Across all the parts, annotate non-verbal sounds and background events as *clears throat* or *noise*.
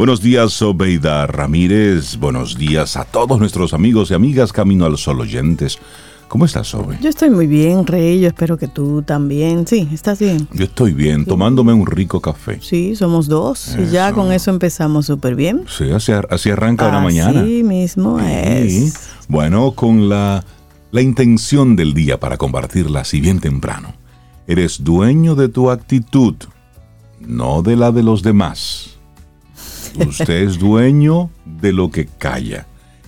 Buenos días, Sobeida Ramírez. Buenos días a todos nuestros amigos y amigas Camino al Sol oyentes. ¿Cómo estás, Sobe? Yo estoy muy bien, Rey. Yo espero que tú también. Sí, ¿estás bien? Yo estoy bien, tomándome un rico café. Sí, somos dos. Y ya con eso empezamos súper bien. Sí, así, así arranca la mañana. Sí, mismo es. Bueno, con la, la intención del día para compartirla así bien temprano. Eres dueño de tu actitud, no de la de los demás. Usted es dueño de lo que calla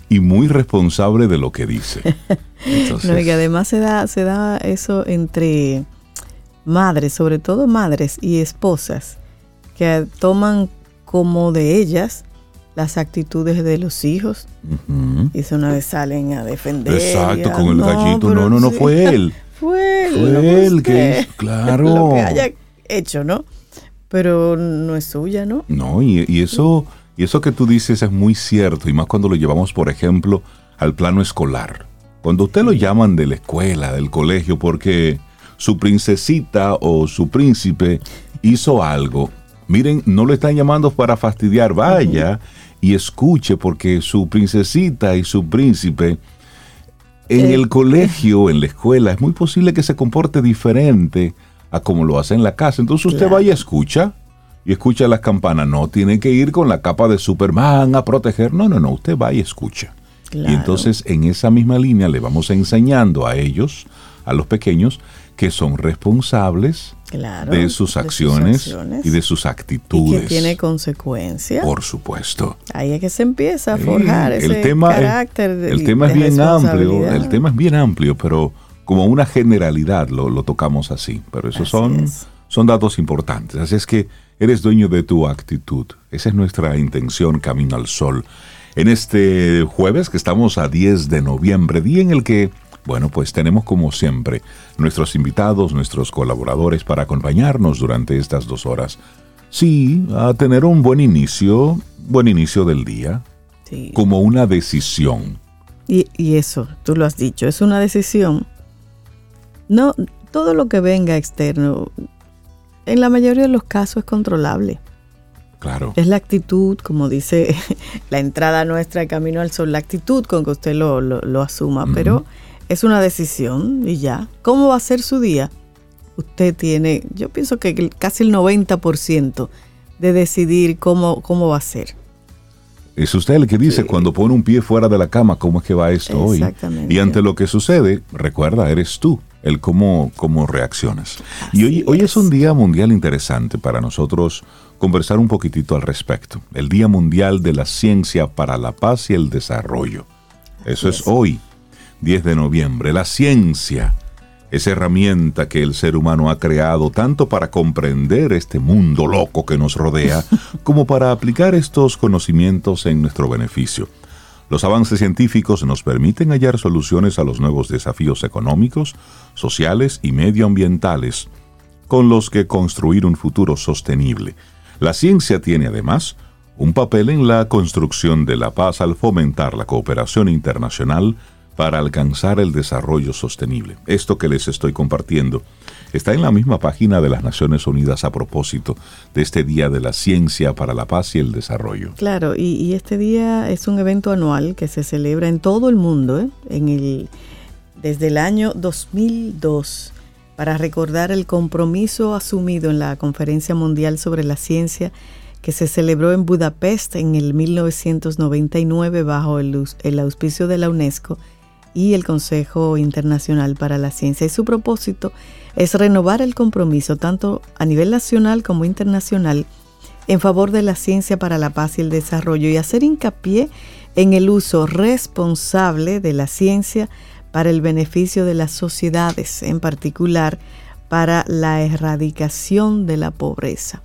y muy responsable de lo que dice. *laughs* no, y que además se da, se da eso entre madres, sobre todo madres y esposas, que toman como de ellas las actitudes de los hijos. Y eso una vez salen a defender. Exacto, con el gallito. No, no, no *laughs* fue él. fue él. Fue él que, claro. *laughs* Lo que haya hecho, ¿no? Pero no es suya, ¿no? No, y, y eso, y eso que tú dices es muy cierto, y más cuando lo llevamos, por ejemplo, al plano escolar. Cuando usted lo llaman de la escuela, del colegio, porque su princesita o su príncipe hizo algo, miren, no lo están llamando para fastidiar, vaya y escuche, porque su princesita y su príncipe en Eh. el colegio, en la escuela, es muy posible que se comporte diferente a como lo hace en la casa. Entonces usted Claro. vaya y escucha. Y escucha las campanas. No tiene que ir con la capa de Superman a proteger. No, no, no. Usted va y escucha. Claro. Y entonces en esa misma línea le vamos enseñando a ellos, a los pequeños, que son responsables Claro, de sus acciones acciones. y de sus y actitudes. que tiene consecuencias. Por supuesto. Ahí es que se empieza a Sí, forjar ese el tema, carácter de, el tema es bien amplio, el tema es bien amplio, pero como una generalidad lo, lo tocamos así. Pero esos Así son, es. son datos importantes. Así es que eres dueño de tu actitud. Esa es nuestra intención Camino al Sol. En este jueves que estamos a 10 de noviembre, día en el que, bueno, pues tenemos como siempre nuestros invitados, nuestros colaboradores para acompañarnos durante estas dos horas. Sí, a tener un buen inicio, buen inicio del día, Sí. como una decisión. Y, y eso, tú lo has dicho, es una decisión. No, todo lo que venga externo, en la mayoría de los casos es controlable. Claro. Es la actitud, como dice *laughs* la entrada nuestra de Camino al Sol, la actitud con que usted lo, lo- lo asuma, pero es una decisión y ya. ¿Cómo va a ser su día? Usted tiene, yo pienso que el- casi el 90% de decidir cómo, cómo va a ser. Es usted el que dice cuando pone un pie fuera de la cama, ¿cómo es que va esto hoy? Exactamente. Y ante lo que sucede, recuerda, eres tú el cómo, cómo reaccionas. y hoy, Así hoy es es. un día mundial interesante para nosotros conversar un poquitito al respecto. El Día Mundial de la Ciencia para la Paz y el Desarrollo. Eso es es. hoy, 10 de noviembre. La ciencia, esa herramienta que el ser humano ha creado tanto para comprender este mundo loco que nos rodea, *laughs* como para aplicar estos conocimientos en nuestro beneficio. Los avances científicos nos permiten hallar soluciones a los nuevos desafíos económicos, sociales y medioambientales con los que construir un futuro sostenible. La ciencia tiene además un papel en la construcción de la paz al fomentar la cooperación internacional para alcanzar el desarrollo sostenible. Esto que les estoy compartiendo está en la misma página de las Naciones Unidas a propósito de este Día de la Ciencia para la Paz y el Desarrollo. Claro, y, este día es un evento anual que se celebra en todo el mundo, ¿eh? en el, desde el año 2002, para recordar el compromiso asumido en la Conferencia Mundial sobre la Ciencia que se celebró en Budapest en el 1999 bajo el, el auspicio de la UNESCO y el Consejo Internacional para la Ciencia. Y su propósito es renovar el compromiso tanto a nivel nacional como internacional en favor de la ciencia para la paz y el desarrollo y hacer hincapié en el uso responsable de la ciencia para el beneficio de las sociedades, en particular para la erradicación de la pobreza.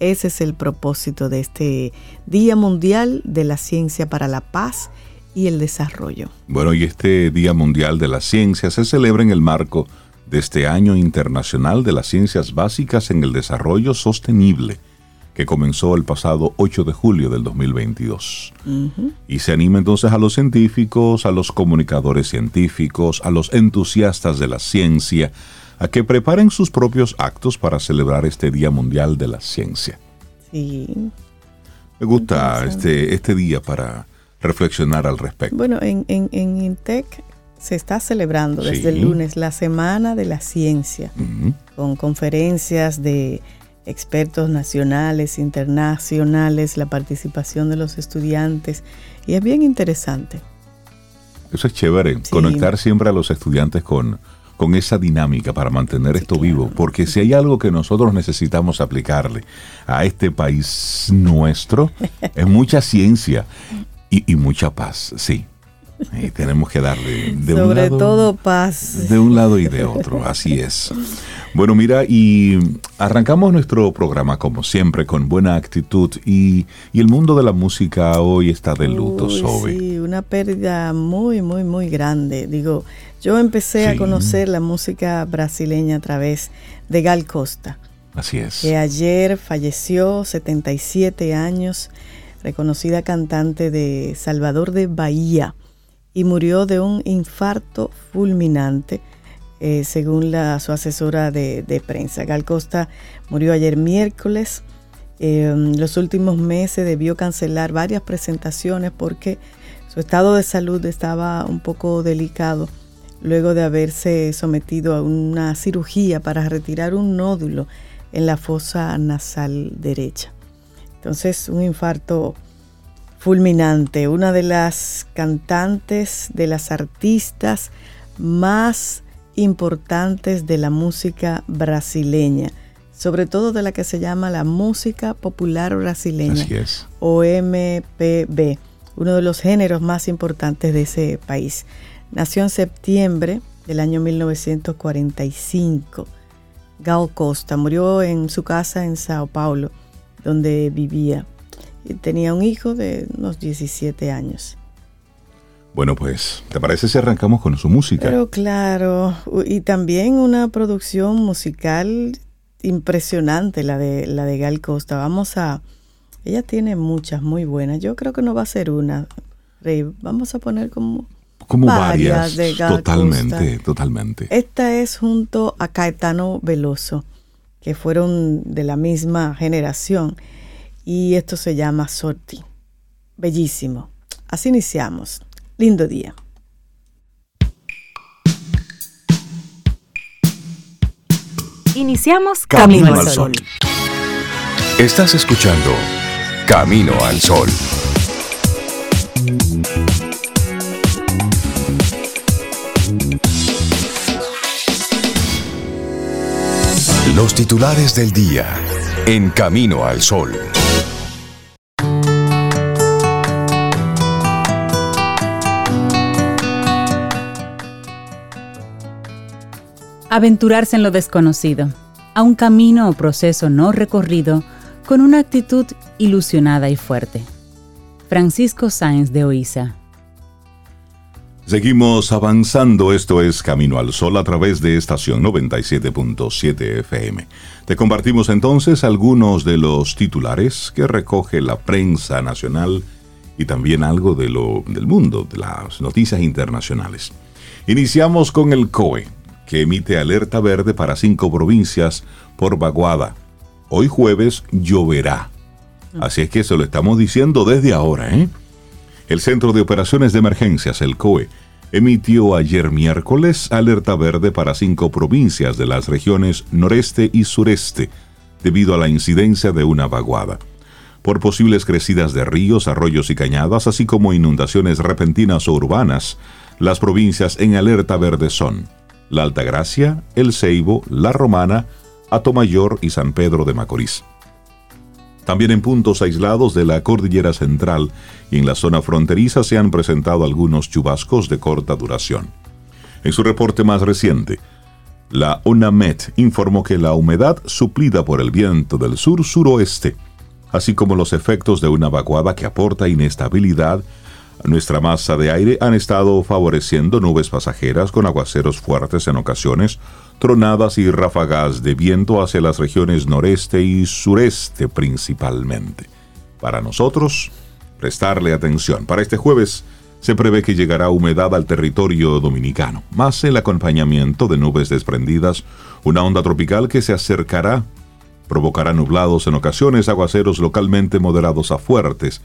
Ese es el propósito de este Día Mundial de la Ciencia para la Paz y el Desarrollo. Bueno, y este Día Mundial de la Ciencia se celebra en el marco este Año Internacional de las Ciencias Básicas en el Desarrollo Sostenible, que comenzó el pasado 8 de julio del 2022. Y se anima entonces a los científicos, a los comunicadores científicos, a los entusiastas de la ciencia, a que preparen sus propios actos para celebrar este Día Mundial de la Ciencia. Sí, Me gusta este, este día para reflexionar al respecto. Bueno, en, en, en INTEC se está celebrando desde el lunes la Semana de la Ciencia, con conferencias de expertos nacionales, internacionales, la participación de los estudiantes, y es bien interesante. Eso es chévere, conectar siempre a los estudiantes con, con esa dinámica para mantener esto vivo, porque si hay algo que nosotros necesitamos aplicarle a este país nuestro, *laughs* es mucha ciencia y, y mucha paz, sí. Y tenemos que darle de Sobre un lado, todo paz. De un lado y de otro, así es. Bueno, mira, y arrancamos nuestro programa como siempre con buena actitud y, el mundo de la música hoy está de luto, Sobe. Sí, una pérdida muy, muy, muy grande. Digo, yo empecé a conocer la música brasileña a través de Gal Costa. Así es. Que ayer falleció, 77 años, reconocida cantante de Salvador de Bahía y murió de un infarto fulminante, eh, según su asesora de, prensa. Gal Costa murió ayer miércoles. En los últimos meses debió cancelar varias presentaciones porque su estado de salud estaba un poco delicado luego de haberse sometido a una cirugía para retirar un nódulo en la fosa nasal derecha. Entonces, un infarto fulminante, una de las cantantes, de las artistas más importantes de la música brasileña, sobre todo de la que se llama la música popular brasileña, o MPB, uno de los géneros más importantes de ese país. Nació en septiembre del año 1945. Gal Costa murió en su casa en Sao Paulo, donde vivía tenía un hijo de unos 17 años. Bueno, pues, ¿te parece si arrancamos con su música? Pero claro, y también una producción musical impresionante, la de, la de Gal Costa. Vamos a... Ella tiene muchas muy buenas. Yo creo que no va a ser una, Rey. Vamos a poner como... Como varias, de Gal totalmente, totalmente. Esta es junto a Caetano Veloso, que fueron de la misma generación y esto se llama Sorti. Bellísimo. Así iniciamos. Lindo día. Iniciamos Camino, al Sol. Estás escuchando Camino al Sol. Los titulares del día en Camino al Sol. Aventurarse en lo desconocido, a un camino o proceso no recorrido, con una actitud ilusionada y fuerte. Francisco Sáenz de Oiza. Seguimos avanzando, esto es Camino al Sol a través de estación 97.7 FM. Te compartimos entonces algunos de los titulares que recoge la prensa nacional y también algo de lo, del mundo, de las noticias internacionales. Iniciamos con el COE, que emite alerta verde para cinco provincias por vaguada. Hoy jueves lloverá. Así es que se lo estamos diciendo desde ahora. ¿eh? El Centro de Operaciones de Emergencias, el COE, emitió ayer miércoles alerta verde para cinco provincias de las regiones noreste y sureste, debido a la incidencia de una vaguada. Por posibles crecidas de ríos, arroyos y cañadas, así como inundaciones repentinas o urbanas, las provincias en alerta verde son la Altagracia, El Ceibo, La Romana, Atomayor y San Pedro de Macorís. También en puntos aislados de la cordillera central y en la zona fronteriza se han presentado algunos chubascos de corta duración. En su reporte más reciente, la UNAMET informó que la humedad suplida por el viento del sur-suroeste, así como los efectos de una vaguada que aporta inestabilidad nuestra masa de aire han estado favoreciendo nubes pasajeras con aguaceros fuertes en ocasiones, tronadas y ráfagas de viento hacia las regiones noreste y sureste principalmente. Para nosotros, prestarle atención. Para este jueves se prevé que llegará humedad al territorio dominicano, más el acompañamiento de nubes desprendidas, una onda tropical que se acercará Provocará nublados en ocasiones, aguaceros localmente moderados a fuertes,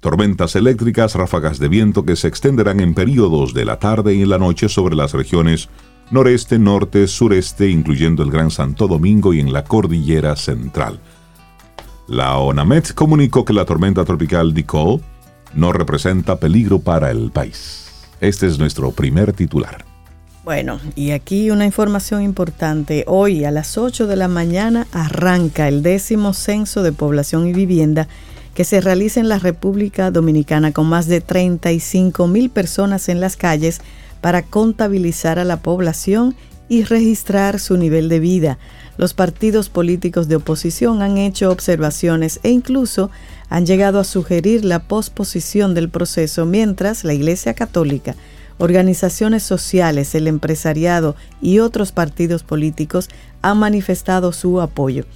tormentas eléctricas, ráfagas de viento que se extenderán en periodos de la tarde y en la noche sobre las regiones noreste, norte, sureste, incluyendo el Gran Santo Domingo y en la cordillera central. La ONAMET comunicó que la tormenta tropical Nicole no representa peligro para el país. Este es nuestro primer titular. Bueno, y aquí una información importante. Hoy a las 8 de la mañana arranca el décimo censo de población y vivienda que se realiza en la República Dominicana con más de 35 mil personas en las calles para contabilizar a la población y registrar su nivel de vida. Los partidos políticos de oposición han hecho observaciones e incluso han llegado a sugerir la posposición del proceso mientras la Iglesia Católica, organizaciones sociales, el empresariado y otros partidos políticos han manifestado su apoyo.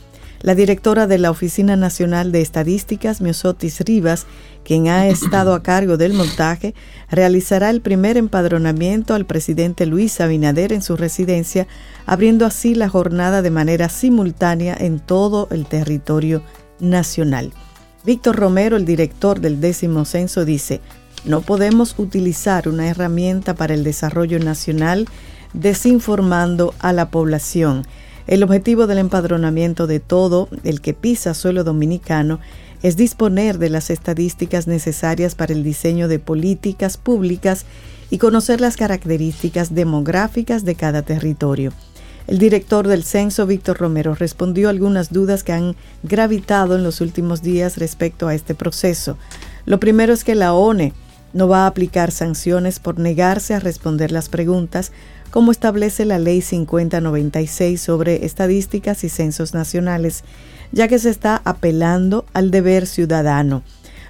La directora de la Oficina Nacional de Estadísticas, Miosotis Rivas, quien ha estado a cargo del montaje, realizará el primer empadronamiento al presidente Luis Abinader en su residencia, abriendo así la jornada de manera simultánea en todo el territorio nacional. Víctor Romero, el director del décimo censo, dice, no podemos utilizar una herramienta para el desarrollo nacional desinformando a la población el objetivo del empadronamiento de todo el que pisa suelo dominicano es disponer de las estadísticas necesarias para el diseño de políticas públicas y conocer las características demográficas de cada territorio. El director del censo, Víctor Romero, respondió algunas dudas que han gravitado en los últimos días respecto a este proceso. Lo primero es que la ONE no va a aplicar sanciones por negarse a responder las preguntas, como establece la Ley 5096 sobre estadísticas y censos nacionales, ya que se está apelando al deber ciudadano.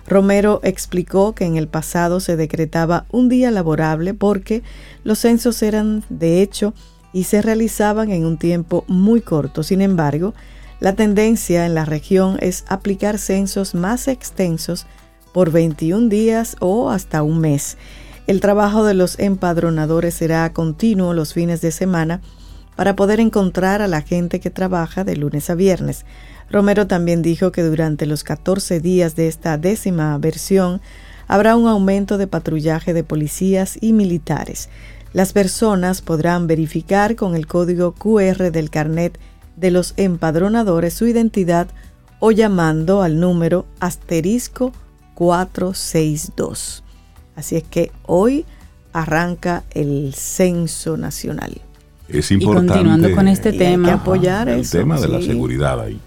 Romero explicó que en el pasado se decretaba un día laborable porque los censos eran de hecho y se realizaban en un tiempo muy corto. Sin embargo, la tendencia en la región es aplicar censos más extensos por 21 días o hasta un mes. El trabajo de los empadronadores será continuo los fines de semana para poder encontrar a la gente que trabaja de lunes a viernes. Romero también dijo que durante los 14 días de esta décima versión habrá un aumento de patrullaje de policías y militares. Las personas podrán verificar con el código QR del carnet de los empadronadores su identidad o llamando al número asterisco 462. Así es que hoy arranca el censo nacional. Es importante. Y continuando con este tema, apoyar el tema de la seguridad ahí.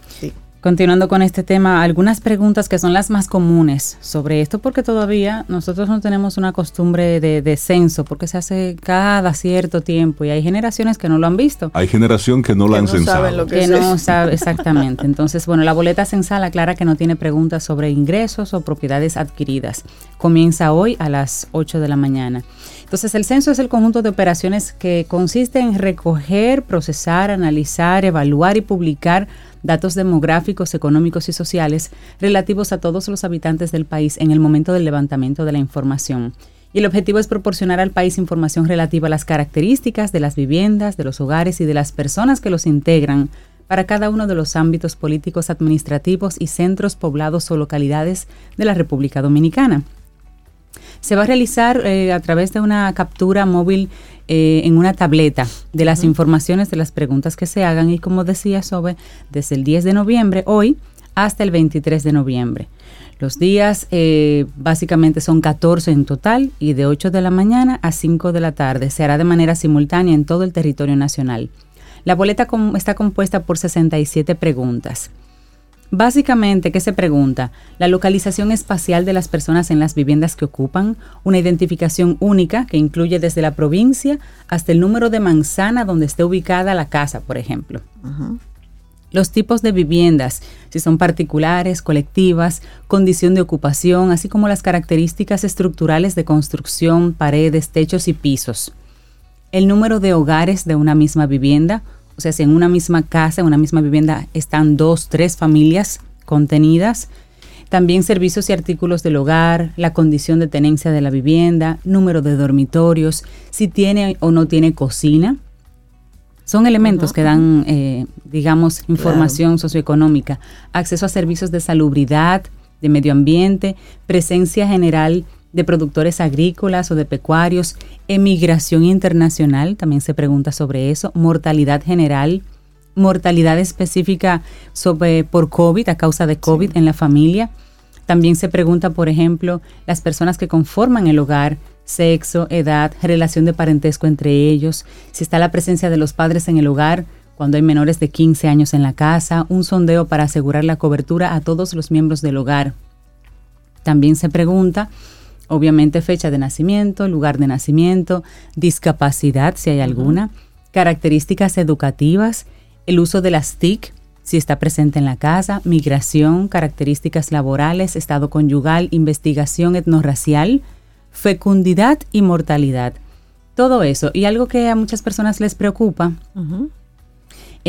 Continuando con este tema, algunas preguntas que son las más comunes sobre esto, porque todavía nosotros no tenemos una costumbre de, censo, porque se hace cada cierto tiempo y hay generaciones que no lo han visto. Hay generación que no lo han no censado. Lo que, no sabe *laughs* exactamente. Entonces, bueno, la boleta censal aclara que no tiene preguntas sobre ingresos o propiedades adquiridas. Comienza hoy a las 8 de la mañana. Entonces, el censo es el conjunto de operaciones que consiste en recoger, procesar, analizar, evaluar y publicar datos demográficos, económicos y sociales relativos a todos los habitantes del país en el momento del levantamiento de la información. Y el objetivo es proporcionar al país información relativa a las características de las viviendas, de los hogares y de las personas que los integran para cada uno de los ámbitos políticos, administrativos y centros poblados o localidades de la República Dominicana. Se va a realizar eh, a través de una captura móvil eh, en una tableta de las informaciones de las preguntas que se hagan y como decía Sobe, desde el 10 de noviembre, hoy, hasta el 23 de noviembre. Los días eh, básicamente son 14 en total y de 8 de la mañana a 5 de la tarde. Se hará de manera simultánea en todo el territorio nacional. La boleta está compuesta por 67 preguntas. Básicamente, ¿qué se pregunta? La localización espacial de las personas en las viviendas que ocupan, una identificación única que incluye desde la provincia hasta el número de manzana donde esté ubicada la casa, por ejemplo. Los tipos de viviendas, si son particulares, colectivas, condición de ocupación, así como las características estructurales de construcción, paredes, techos y pisos. El número de hogares de una misma vivienda, o sea, si en una misma casa, en una misma vivienda están dos, tres familias contenidas, también servicios y artículos del hogar, la condición de tenencia de la vivienda, número de dormitorios, si tiene o no tiene cocina, Son elementos que dan, eh, digamos, información socioeconómica, acceso a servicios de salubridad, de medio ambiente, presencia general de productores agrícolas o de pecuarios, emigración internacional, también se pregunta sobre eso, mortalidad general, mortalidad específica sobre, por COVID, a causa de COVID en la familia. También se pregunta, por ejemplo, las personas que conforman el hogar, sexo, edad, relación de parentesco entre ellos, si está la presencia de los padres en el hogar, cuando hay menores de 15 años en la casa, un sondeo para asegurar la cobertura a todos los miembros del hogar. También se pregunta, obviamente, fecha de nacimiento, lugar de nacimiento, discapacidad, si hay alguna, características educativas, el uso de las TIC, si está presente en la casa, migración, características laborales, estado conyugal, investigación etnorracial, fecundidad y mortalidad. Todo eso. Y algo que a muchas personas les preocupa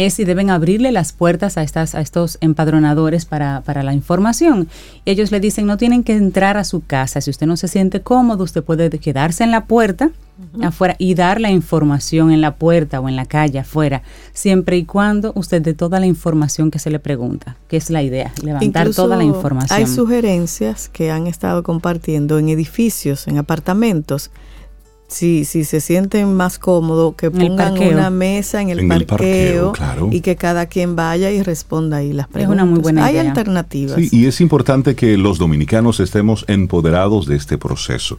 es si deben abrirle las puertas a, estas, a estos empadronadores para, para, la información. Ellos le dicen, no tienen que entrar a su casa. Si usted no se siente cómodo, usted puede quedarse en la puerta afuera y dar la información en la puerta o en la calle afuera, siempre y cuando usted dé toda la información que se le pregunta, que es la idea, levantar toda la información. Hay sugerencias que han estado compartiendo en edificios, en apartamentos. Si, si se sienten más cómodos, que pongan una mesa en el parqueo, y que cada quien vaya y responda ahí las preguntas. Es una muy buena Hay alternativas. Sí, y es importante que los dominicanos estemos empoderados de este proceso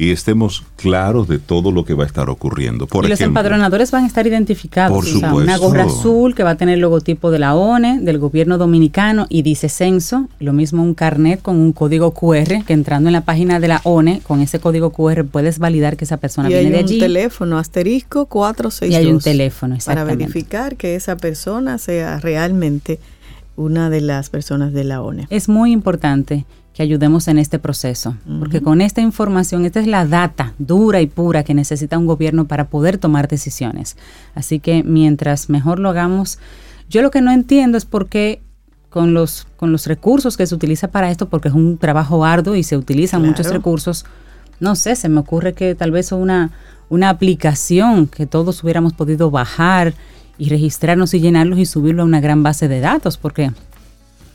y estemos claros de todo lo que va a estar ocurriendo. Por y los empadronadores van a estar identificados. Por supuesto. una gorra azul que va a tener el logotipo de la ONE, del gobierno dominicano y dice censo. Lo mismo un carnet con un código QR que entrando en la página de la ONE, con ese código QR puedes validar que esa persona viene de allí. Y hay un teléfono, asterisco 462. Y hay un teléfono, Para verificar que esa persona sea realmente una de las personas de la ONE. Es muy importante que ayudemos en este proceso, porque con esta información, esta es la data dura y pura que necesita un gobierno para poder tomar decisiones. Así que mientras mejor lo hagamos, yo lo que no entiendo es por qué con los, con los recursos que se utiliza para esto, porque es un trabajo arduo y se utilizan muchos recursos, no sé, se me ocurre que tal vez una, una aplicación que todos hubiéramos podido bajar y registrarnos y llenarlos y subirlo a una gran base de datos, porque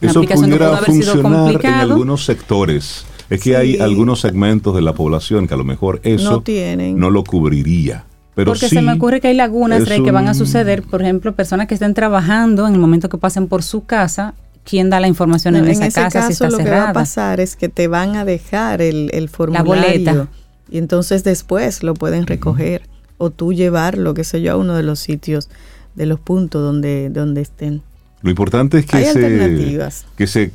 eso pudiera funcionar en algunos sectores. Es que hay algunos segmentos de la población que a lo mejor eso no, lo cubriría. Pero Porque se me ocurre que hay lagunas que van a suceder, por ejemplo, personas que estén trabajando en el momento que pasen por su casa, ¿quién da la información en, esa casa caso, si está lo que va a pasar es que te van a dejar el, el formulario. La boleta. Y entonces después lo pueden recoger. O tú llevarlo, qué sé yo, a uno de los sitios, de los puntos donde, donde estén. Lo importante es que, se, que se,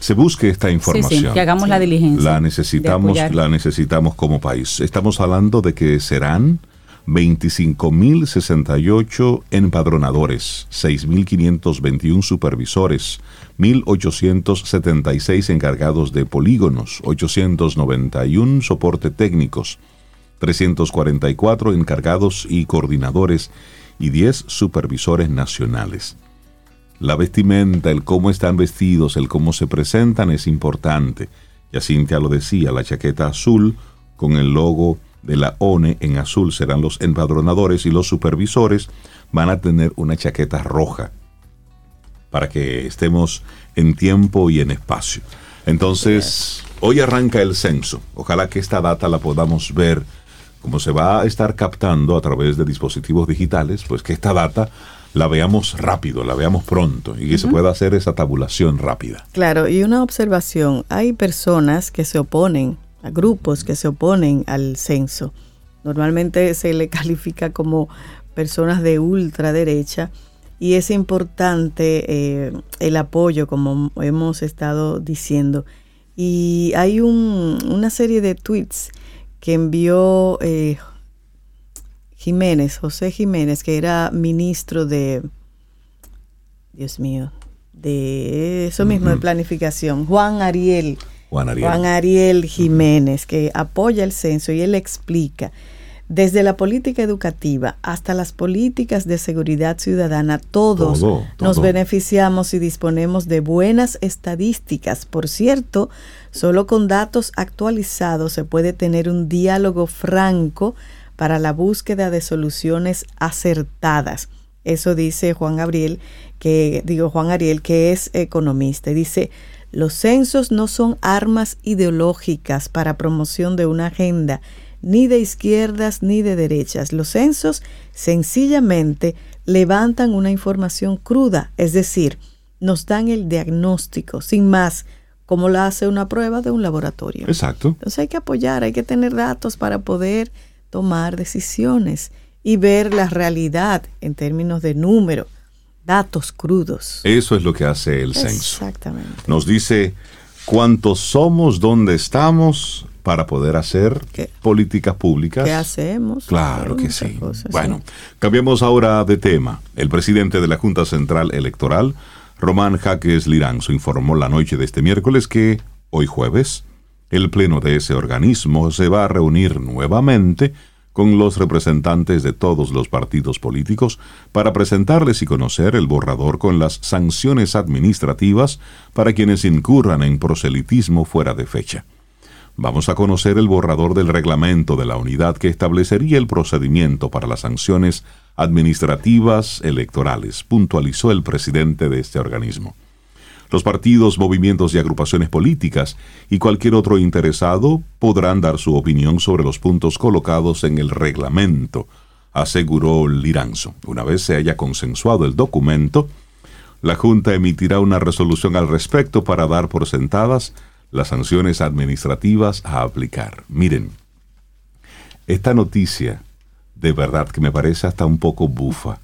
se, busque esta información. Sí, que hagamos la diligencia. La necesitamos, la necesitamos como país. Estamos hablando de que serán 25.068 empadronadores, 6.521 supervisores, 1.876 encargados de polígonos, 891 soporte técnicos, 344 encargados y coordinadores y 10 supervisores nacionales. La vestimenta, el cómo están vestidos, el cómo se presentan es importante. Ya Cintia lo decía, la chaqueta azul con el logo de la ONE en azul serán los empadronadores y los supervisores van a tener una chaqueta roja para que estemos en tiempo y en espacio. Entonces, hoy arranca el censo. Ojalá que esta data la podamos ver como se va a estar captando a través de dispositivos digitales, pues que esta data la veamos rápido, la veamos pronto y que se pueda hacer esa tabulación rápida. Claro, y una observación, hay personas que se oponen, a grupos que se oponen al censo. Normalmente se le *laughs* califica como personas de ultraderecha y es importante eh, el apoyo, como hemos estado diciendo. Y hay un, una serie de tweets que envió eh, Jiménez, José Jiménez, que era ministro de, Dios mío, de eso mismo, de planificación, Juan Ariel. Juan Ariel. Juan Ariel Jiménez, que apoya el censo y él explica, desde la política educativa hasta las políticas de seguridad ciudadana, todos nos beneficiamos y disponemos de buenas estadísticas. Por cierto, solo con datos actualizados se puede tener un diálogo franco para la búsqueda de soluciones acertadas. Eso dice Juan Gabriel, que digo Juan Ariel, que es economista. Dice, los censos no son armas ideológicas para promoción de una agenda, ni de izquierdas ni de derechas. Los censos sencillamente levantan una información cruda, es decir, nos dan el diagnóstico, sin más, como la hace una prueba de un laboratorio. Exacto. Entonces hay que apoyar, hay que tener datos para poder tomar decisiones y ver la realidad en términos de número, datos crudos. Eso es lo que hace el censo. Exactamente. Nos dice cuántos somos, dónde estamos para poder hacer ¿Qué? políticas públicas. ¿Qué hacemos? Claro que sí. cosas, bueno, sí. cambiemos ahora de tema. El presidente de la Junta Central Electoral, Román Jaques Liranzo, informó la noche de este miércoles que, hoy jueves, el pleno de ese organismo se va a reunir nuevamente con los representantes de todos los partidos políticos para presentarles y conocer el borrador con las sanciones administrativas para quienes incurran en proselitismo fuera de fecha. Vamos a conocer el borrador del reglamento de la unidad que establecería el procedimiento para las sanciones administrativas electorales, puntualizó el presidente de este organismo. Los partidos, movimientos y agrupaciones políticas y cualquier otro interesado podrán dar su opinión sobre los puntos colocados en el reglamento, aseguró Liranzo. Una vez se haya consensuado el documento, la Junta emitirá una resolución al respecto para dar por sentadas las sanciones administrativas a aplicar. Miren, esta noticia de verdad que me parece hasta un poco bufa,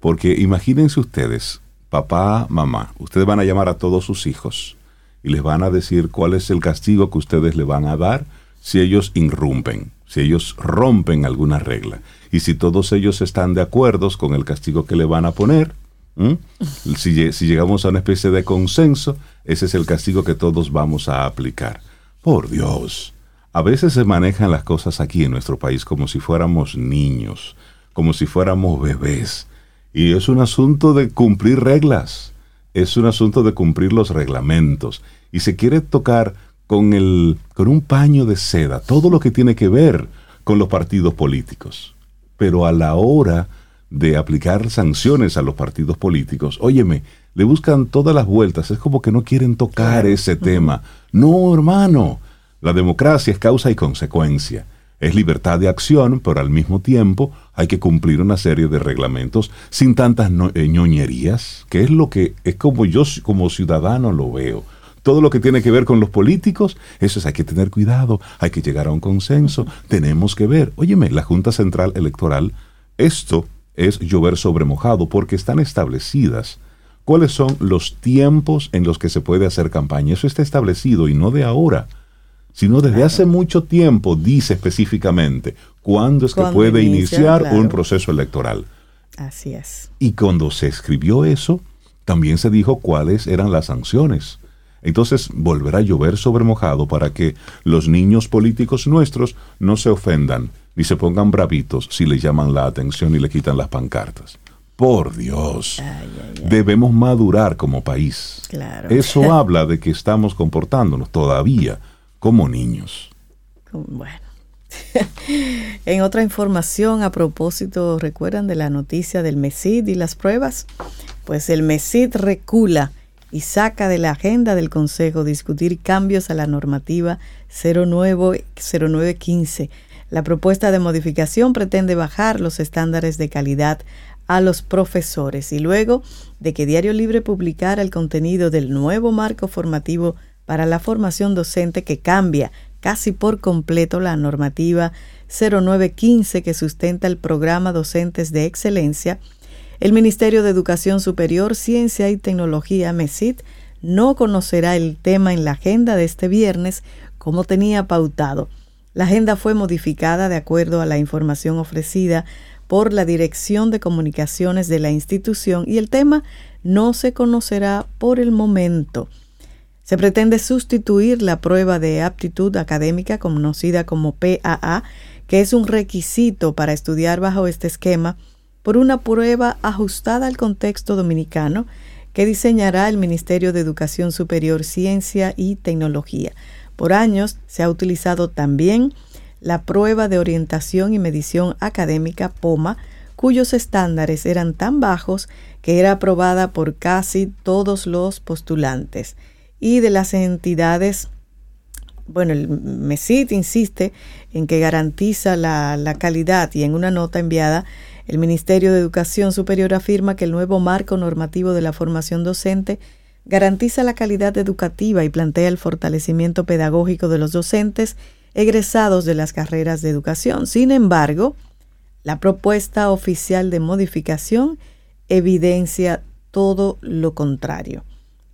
porque imagínense ustedes, papá, mamá, ustedes van a llamar a todos sus hijos y les van a decir cuál es el castigo que ustedes le van a dar si ellos irrumpen, si ellos rompen alguna regla. Y si todos ellos están de acuerdo con el castigo que le van a poner, *laughs* si llegamos a una especie de consenso, ese es el castigo que todos vamos a aplicar. Por Dios, a veces se manejan las cosas aquí en nuestro país como si fuéramos niños, como si fuéramos bebés. Y es un asunto de cumplir reglas, es un asunto de cumplir los reglamentos. Y se quiere tocar con, el, con un paño de seda todo lo que tiene que ver con los partidos políticos. Pero a la hora de aplicar sanciones a los partidos políticos, óyeme, le buscan todas las vueltas, es como que no quieren tocar ese tema. No, hermano, la democracia es causa y consecuencia. Es libertad de acción, pero al mismo tiempo hay que cumplir una serie de reglamentos sin tantas eh, ñoñerías, que es lo que es como yo como ciudadano lo veo. Todo lo que tiene que ver con los políticos, eso es hay que tener cuidado, hay que llegar a un consenso, tenemos que ver. Óyeme, la Junta Central Electoral, esto es llover sobre mojado porque están establecidas cuáles son los tiempos en los que se puede hacer campaña. Eso está establecido y no de ahora sino desde hace mucho tiempo dice específicamente cuándo es que puede inicia, iniciar claro. un proceso electoral. Así es. Y cuando se escribió eso, también se dijo cuáles eran las sanciones. Entonces volverá a llover sobre mojado para que los niños políticos nuestros no se ofendan ni se pongan bravitos si le llaman la atención y le quitan las pancartas. Por Dios, debemos madurar como país. Claro. Eso *laughs* habla de que estamos comportándonos todavía como niños. Bueno. *laughs* en otra información a propósito, ¿recuerdan de la noticia del MESID y las pruebas? Pues el MESID recula y saca de la agenda del Consejo discutir cambios a la normativa 09 0915. La propuesta de modificación pretende bajar los estándares de calidad a los profesores y luego de que Diario Libre publicara el contenido del nuevo marco formativo para la formación docente que cambia casi por completo la normativa 0915 que sustenta el programa Docentes de Excelencia, el Ministerio de Educación Superior, Ciencia y Tecnología, MESIT, no conocerá el tema en la agenda de este viernes como tenía pautado. La agenda fue modificada de acuerdo a la información ofrecida por la Dirección de Comunicaciones de la institución y el tema no se conocerá por el momento. Se pretende sustituir la prueba de aptitud académica conocida como PAA, que es un requisito para estudiar bajo este esquema, por una prueba ajustada al contexto dominicano que diseñará el Ministerio de Educación Superior, Ciencia y Tecnología. Por años se ha utilizado también la prueba de orientación y medición académica POMA, cuyos estándares eran tan bajos que era aprobada por casi todos los postulantes y de las entidades bueno, el MESIT insiste en que garantiza la, la, calidad y en una nota enviada, el Ministerio de Educación Superior afirma que el nuevo marco normativo de la formación docente garantiza la calidad educativa y plantea el fortalecimiento pedagógico de los docentes egresados de las carreras de educación. Sin embargo, la propuesta oficial de modificación evidencia todo lo contrario.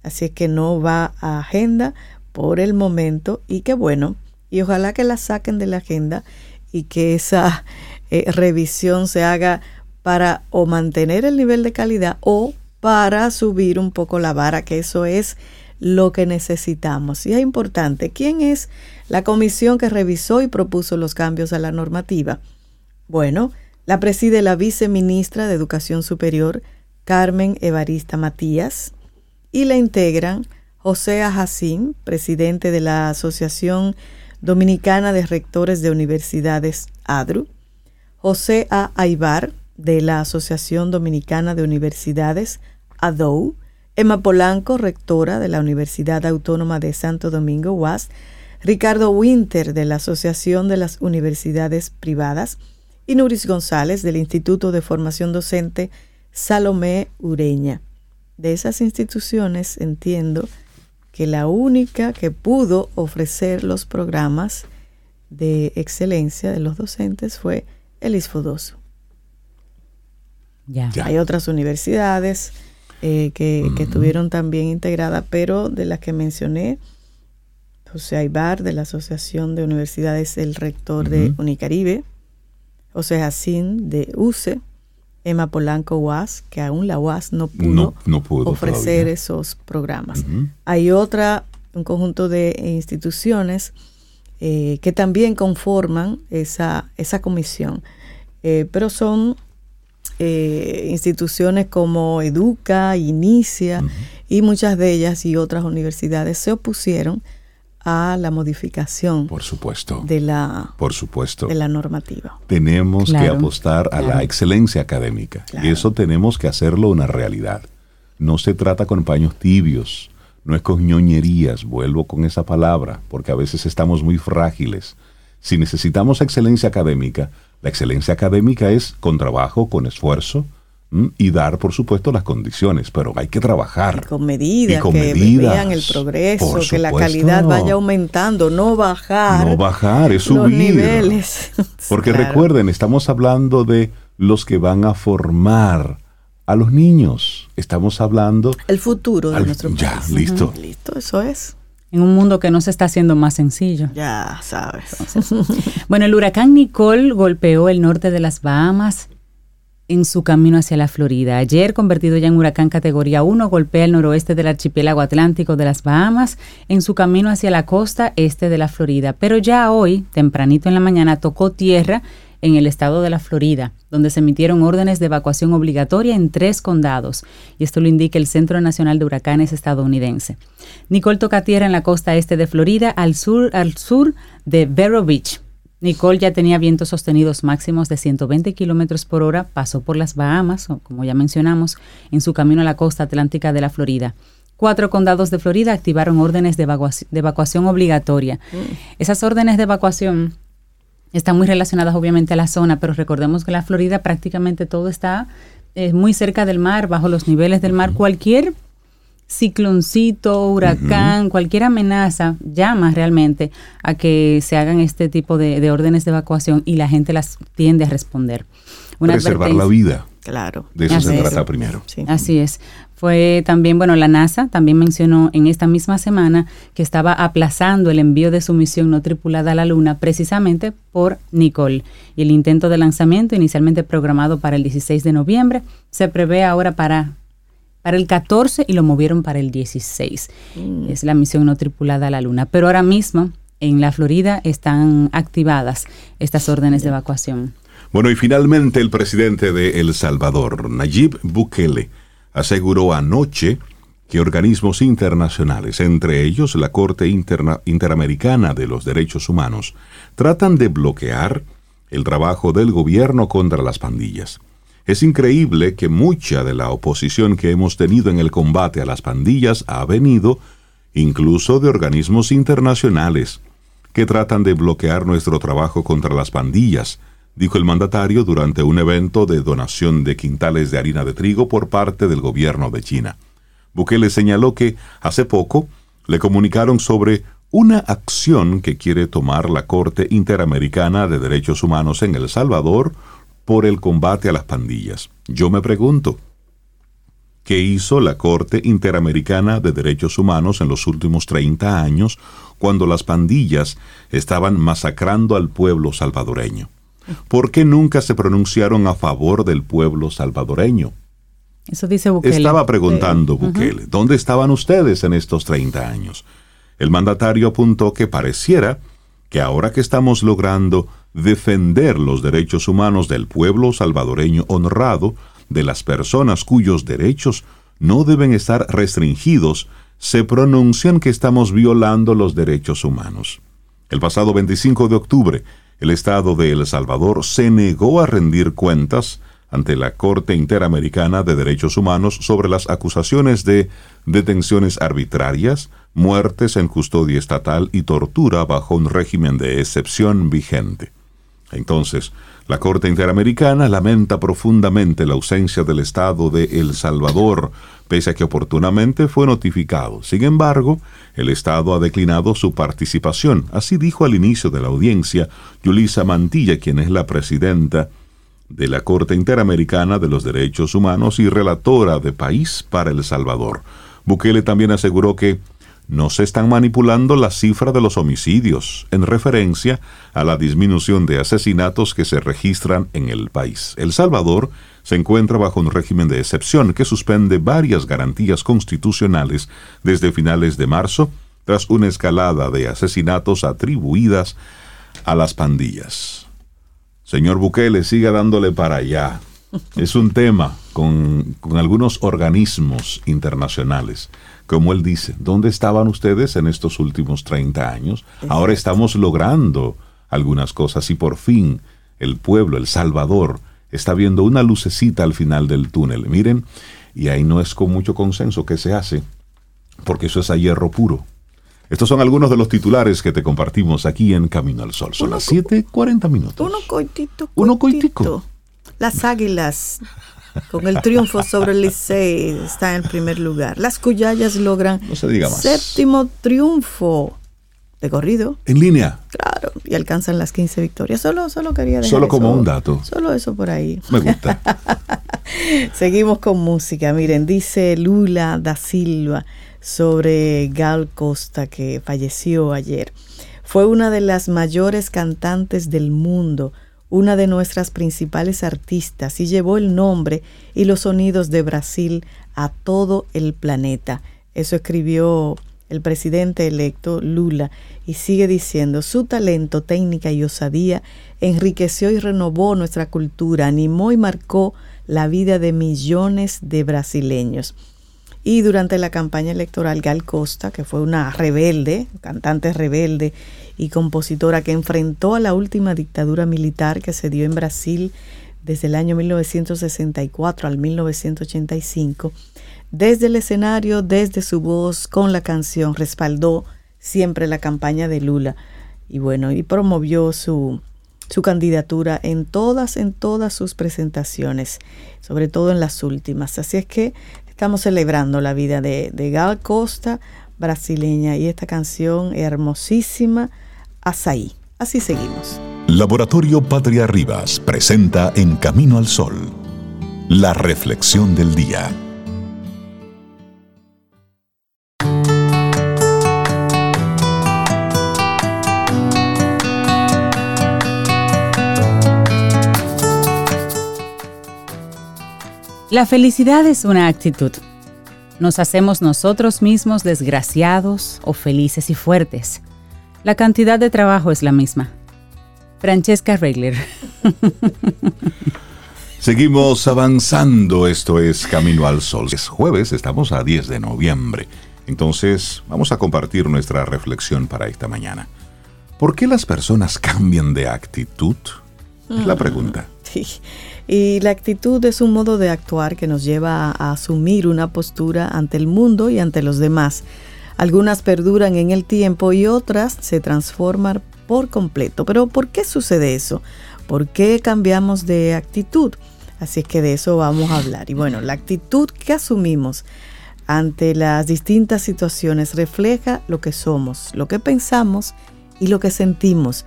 Así que no va a agenda por el momento y qué bueno. Y ojalá que la saquen de la agenda y que esa eh, revisión se haga para o mantener el nivel de calidad o para subir un poco la vara, que eso es lo que necesitamos. Y es importante, ¿quién es la comisión que revisó y propuso los cambios a la normativa? Bueno, la preside la viceministra de Educación Superior, Carmen Evarista Matías, y la integran José Ajacín, presidente de la Asociación Dominicana de Rectores de Universidades, ADRU, José A. Aibar, de la Asociación Dominicana de Universidades, ADOU, Emma Polanco, rectora de la Universidad Autónoma de Santo Domingo, UAS, Ricardo Winter, de la Asociación de las Universidades Privadas, y Nuris González del Instituto de Formación Docente Salomé Ureña. De esas instituciones entiendo que la única que pudo ofrecer los programas de excelencia de los docentes fue el ISFODOSO. Ya. Hay otras universidades eh, que, estuvieron también integradas, pero de las que mencioné, José Aibar de la Asociación de Universidades, el rector de Unicaribe, José Jacín de UCE, Emma Polanco UAS, que aún la UAS no pudo, ofrecer esos programas. Hay otra, un conjunto de instituciones eh, que también conforman esa, esa comisión, eh, pero son eh, instituciones como Educa, Inicia y muchas de ellas y otras universidades se opusieron a la modificación por supuesto. de la por supuesto. de la normativa. Tenemos que apostar a la excelencia académica. Y eso tenemos que hacerlo una realidad. No se trata con paños tibios no es con ñoñerías vuelvo con esa palabra porque a veces estamos muy frágiles. Si necesitamos excelencia académica la excelencia académica es con trabajo con esfuerzo y dar, por supuesto, las condiciones, pero hay que trabajar. con medidas, que vean el progreso, que la calidad vaya aumentando, no bajar. No bajar, es subir. Los niveles. *laughs* Porque recuerden, estamos hablando de los que van a formar a los niños. Estamos hablando... El futuro de nuestro país. Ya, listo. Listo, eso es. En un mundo que no se está haciendo más sencillo. Ya sabes. *laughs* bueno, el huracán Nicole golpeó el norte de las Bahamas en su camino hacia la Florida. Ayer, convertido ya en huracán categoría 1, golpea el noroeste del archipiélago atlántico de las Bahamas en su camino hacia la costa este de la Florida. Pero ya hoy, tempranito en la mañana, tocó tierra en el estado de la Florida, donde se emitieron órdenes de evacuación obligatoria en tres condados, y esto lo indica el Centro Nacional de Huracanes estadounidense. Nicole toca tierra en la costa este de Florida, al sur, al sur de Vero Beach, Nicole ya tenía vientos sostenidos máximos de 120 kilómetros por hora, pasó por las Bahamas, como ya mencionamos, en su camino a la costa atlántica de la Florida. Cuatro condados de Florida activaron órdenes de, evacuación, obligatoria. Mm. Esas órdenes de evacuación están muy relacionadas obviamente a la zona, pero recordemos que la Florida prácticamente todo está eh, muy cerca del mar, bajo los niveles del mar. Cualquier cicloncito, huracán, cualquier amenaza llama realmente a que se hagan este tipo de, órdenes de evacuación y la gente las tiende a responder. Preservar la vida. Claro. De eso se trata primero. Así es. Fue también, bueno, la NASA también mencionó en esta misma semana que estaba aplazando el envío de su misión no tripulada a la Luna precisamente por Nicole. Y el intento de lanzamiento, inicialmente programado para el 16 de noviembre, se prevé ahora para para el 14 y lo movieron para el 16. Mm. Es la misión no tripulada a la Luna. Pero ahora mismo en la Florida están activadas estas órdenes de evacuación. Bueno, y finalmente el presidente de El Salvador, Nayib Bukele, aseguró anoche que organismos internacionales, entre ellos la Corte Interamericana de los Derechos Humanos, tratan de bloquear el trabajo del gobierno contra las pandillas. Es increíble que mucha de la oposición que hemos tenido en el combate a las pandillas ha venido incluso de organismos internacionales que tratan de bloquear nuestro trabajo contra las pandillas, dijo el mandatario durante un evento de donación de quintales de harina de trigo por parte del gobierno de China. Bukele señaló que hace poco le comunicaron sobre una acción que quiere tomar la Corte Interamericana de Derechos Humanos en El Salvador por el combate a las pandillas. Yo me pregunto, ¿qué hizo la Corte Interamericana de Derechos Humanos en los últimos 30 años cuando las pandillas estaban masacrando al pueblo salvadoreño? ¿Por qué nunca se pronunciaron a favor del pueblo salvadoreño? Eso dice Bukele. Estaba preguntando Bukele, ¿dónde estaban ustedes en estos 30 años? El mandatario apuntó que pareciera que ahora que estamos logrando defender los derechos humanos del pueblo salvadoreño honrado, de las personas cuyos derechos no deben estar restringidos, se pronuncian que estamos violando los derechos humanos. El pasado 25 de octubre, el Estado de El Salvador se negó a rendir cuentas ante la Corte Interamericana de Derechos Humanos sobre las acusaciones de detenciones arbitrarias, muertes en custodia estatal y tortura bajo un régimen de excepción vigente. Entonces, la Corte Interamericana lamenta profundamente la ausencia del Estado de El Salvador, pese a que oportunamente fue notificado. Sin embargo, el Estado ha declinado su participación. Así dijo al inicio de la audiencia Yulisa Mantilla, quien es la presidenta de la Corte Interamericana de los Derechos Humanos y relatora de País para El Salvador. Bukele también aseguró que no se están manipulando la cifra de los homicidios, en referencia a la disminución de asesinatos que se registran en el país. El Salvador se encuentra bajo un régimen de excepción que suspende varias garantías constitucionales desde finales de marzo, tras una escalada de asesinatos atribuidas a las pandillas. Señor Bukele, siga dándole para allá. Es un tema con, con algunos organismos internacionales como él dice, ¿dónde estaban ustedes en estos últimos 30 años? Ahora estamos logrando algunas cosas y por fin el pueblo, el Salvador, está viendo una lucecita al final del túnel. Miren, y ahí no es con mucho consenso que se hace, porque eso es a hierro puro. Estos son algunos de los titulares que te compartimos aquí en Camino al Sol. Son las 7:40 minutos. Uno coitito, coitito. Uno coitico. Las águilas con el triunfo sobre el Licey está en primer lugar. Las Cuyayas logran séptimo triunfo de corrido. En línea. Claro, y alcanzan las 15 victorias. Solo, solo quería dejar Solo como un dato. Solo eso por ahí. Me gusta. *laughs* Seguimos con música. Miren, dice Lula da Silva sobre Gal Costa que falleció ayer. Fue una de las mayores cantantes del mundo una de nuestras principales artistas, y llevó el nombre y los sonidos de Brasil a todo el planeta. Eso escribió el presidente electo Lula y sigue diciendo, su talento, técnica y osadía enriqueció y renovó nuestra cultura, animó y marcó la vida de millones de brasileños. Y durante la campaña electoral, Gal Costa, que fue una rebelde, cantante rebelde y compositora que enfrentó a la última dictadura militar que se dio en Brasil desde el año 1964 al 1985, desde el escenario, desde su voz, con la canción, respaldó siempre la campaña de Lula y bueno, y promovió su, su candidatura en todas, en todas sus presentaciones, sobre todo en las últimas. Así es que estamos celebrando la vida de, de Gal Costa, brasileña, y esta canción hermosísima Azaí. Así seguimos. Laboratorio Patria Rivas presenta En Camino al Sol, la reflexión del día. La felicidad es una actitud. Nos hacemos nosotros mismos desgraciados o felices y fuertes la cantidad de trabajo es la misma. Francesca Regler. *laughs* Seguimos avanzando, esto es Camino al Sol. Es jueves, estamos a 10 de noviembre. Entonces, vamos a compartir nuestra reflexión para esta mañana. ¿Por qué las personas cambian de actitud? Es la mm, pregunta. Sí. Y la actitud es un modo de actuar que nos lleva a asumir una postura ante el mundo y ante los demás. Algunas perduran en el tiempo y otras se transforman por completo. Pero ¿por qué sucede eso? ¿Por qué cambiamos de actitud? Así es que de eso vamos a hablar. Y bueno, la actitud que asumimos ante las distintas situaciones refleja lo que somos, lo que pensamos y lo que sentimos.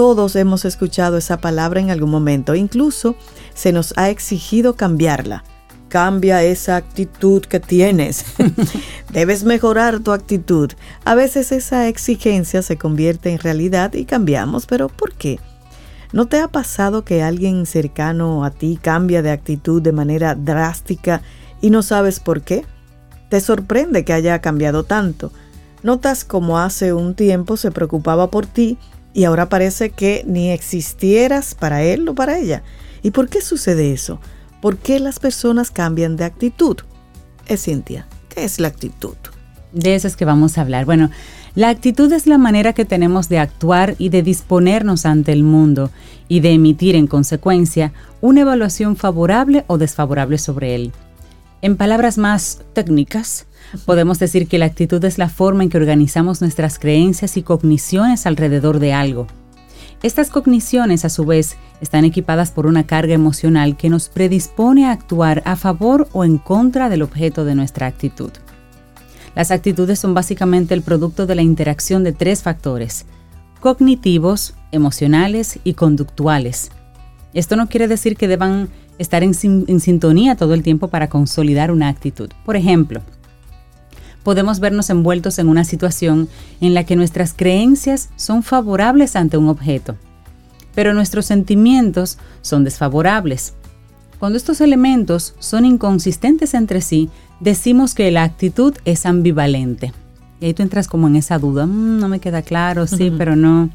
Todos hemos escuchado esa palabra en algún momento, incluso se nos ha exigido cambiarla. Cambia esa actitud que tienes. *laughs* Debes mejorar tu actitud. A veces esa exigencia se convierte en realidad y cambiamos, pero ¿por qué? ¿No te ha pasado que alguien cercano a ti cambia de actitud de manera drástica y no sabes por qué? Te sorprende que haya cambiado tanto. Notas como hace un tiempo se preocupaba por ti y ahora parece que ni existieras para él o para ella. ¿Y por qué sucede eso? ¿Por qué las personas cambian de actitud? Es Cintia, ¿qué es la actitud? De eso es que vamos a hablar. Bueno, la actitud es la manera que tenemos de actuar y de disponernos ante el mundo y de emitir en consecuencia una evaluación favorable o desfavorable sobre él. En palabras más técnicas, podemos decir que la actitud es la forma en que organizamos nuestras creencias y cogniciones alrededor de algo. Estas cogniciones, a su vez, están equipadas por una carga emocional que nos predispone a actuar a favor o en contra del objeto de nuestra actitud. Las actitudes son básicamente el producto de la interacción de tres factores, cognitivos, emocionales y conductuales. Esto no quiere decir que deban estar en, sintonía todo el tiempo para consolidar una actitud. Por ejemplo, podemos vernos envueltos en una situación en la que nuestras creencias son favorables ante un objeto, pero nuestros sentimientos son desfavorables. Cuando estos elementos son inconsistentes entre sí, decimos que la actitud es ambivalente. Y ahí tú entras como en esa duda, mm, no me queda claro, sí, pero no.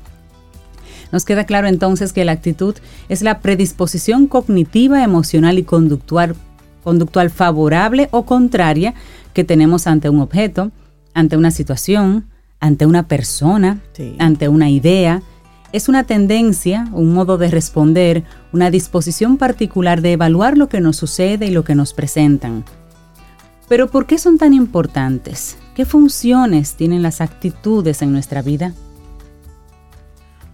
Nos queda claro entonces que la actitud es la predisposición cognitiva, emocional y conductual, conductual favorable o contraria que tenemos ante un objeto, ante una situación, ante una persona, ante una idea. Es una tendencia, un modo de responder, una disposición particular de evaluar lo que nos sucede y lo que nos presentan. Pero ¿por qué son tan importantes? ¿Qué funciones tienen las actitudes en nuestra vida?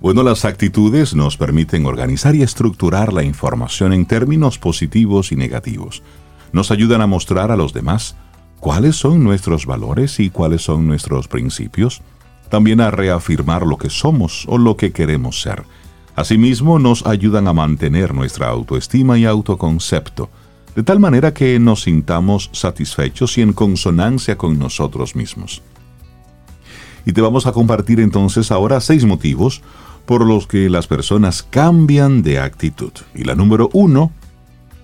Bueno, las actitudes nos permiten organizar y estructurar la información en términos positivos y negativos. Nos ayudan a mostrar a los demás cuáles son nuestros valores y cuáles son nuestros principios. También a reafirmar lo que somos o lo que queremos ser. Asimismo, nos ayudan a mantener nuestra autoestima y autoconcepto de tal manera que nos sintamos satisfechos y en consonancia con nosotros mismos. Y te vamos a compartir entonces ahora seis motivos por los que las personas cambian de actitud. Y la número uno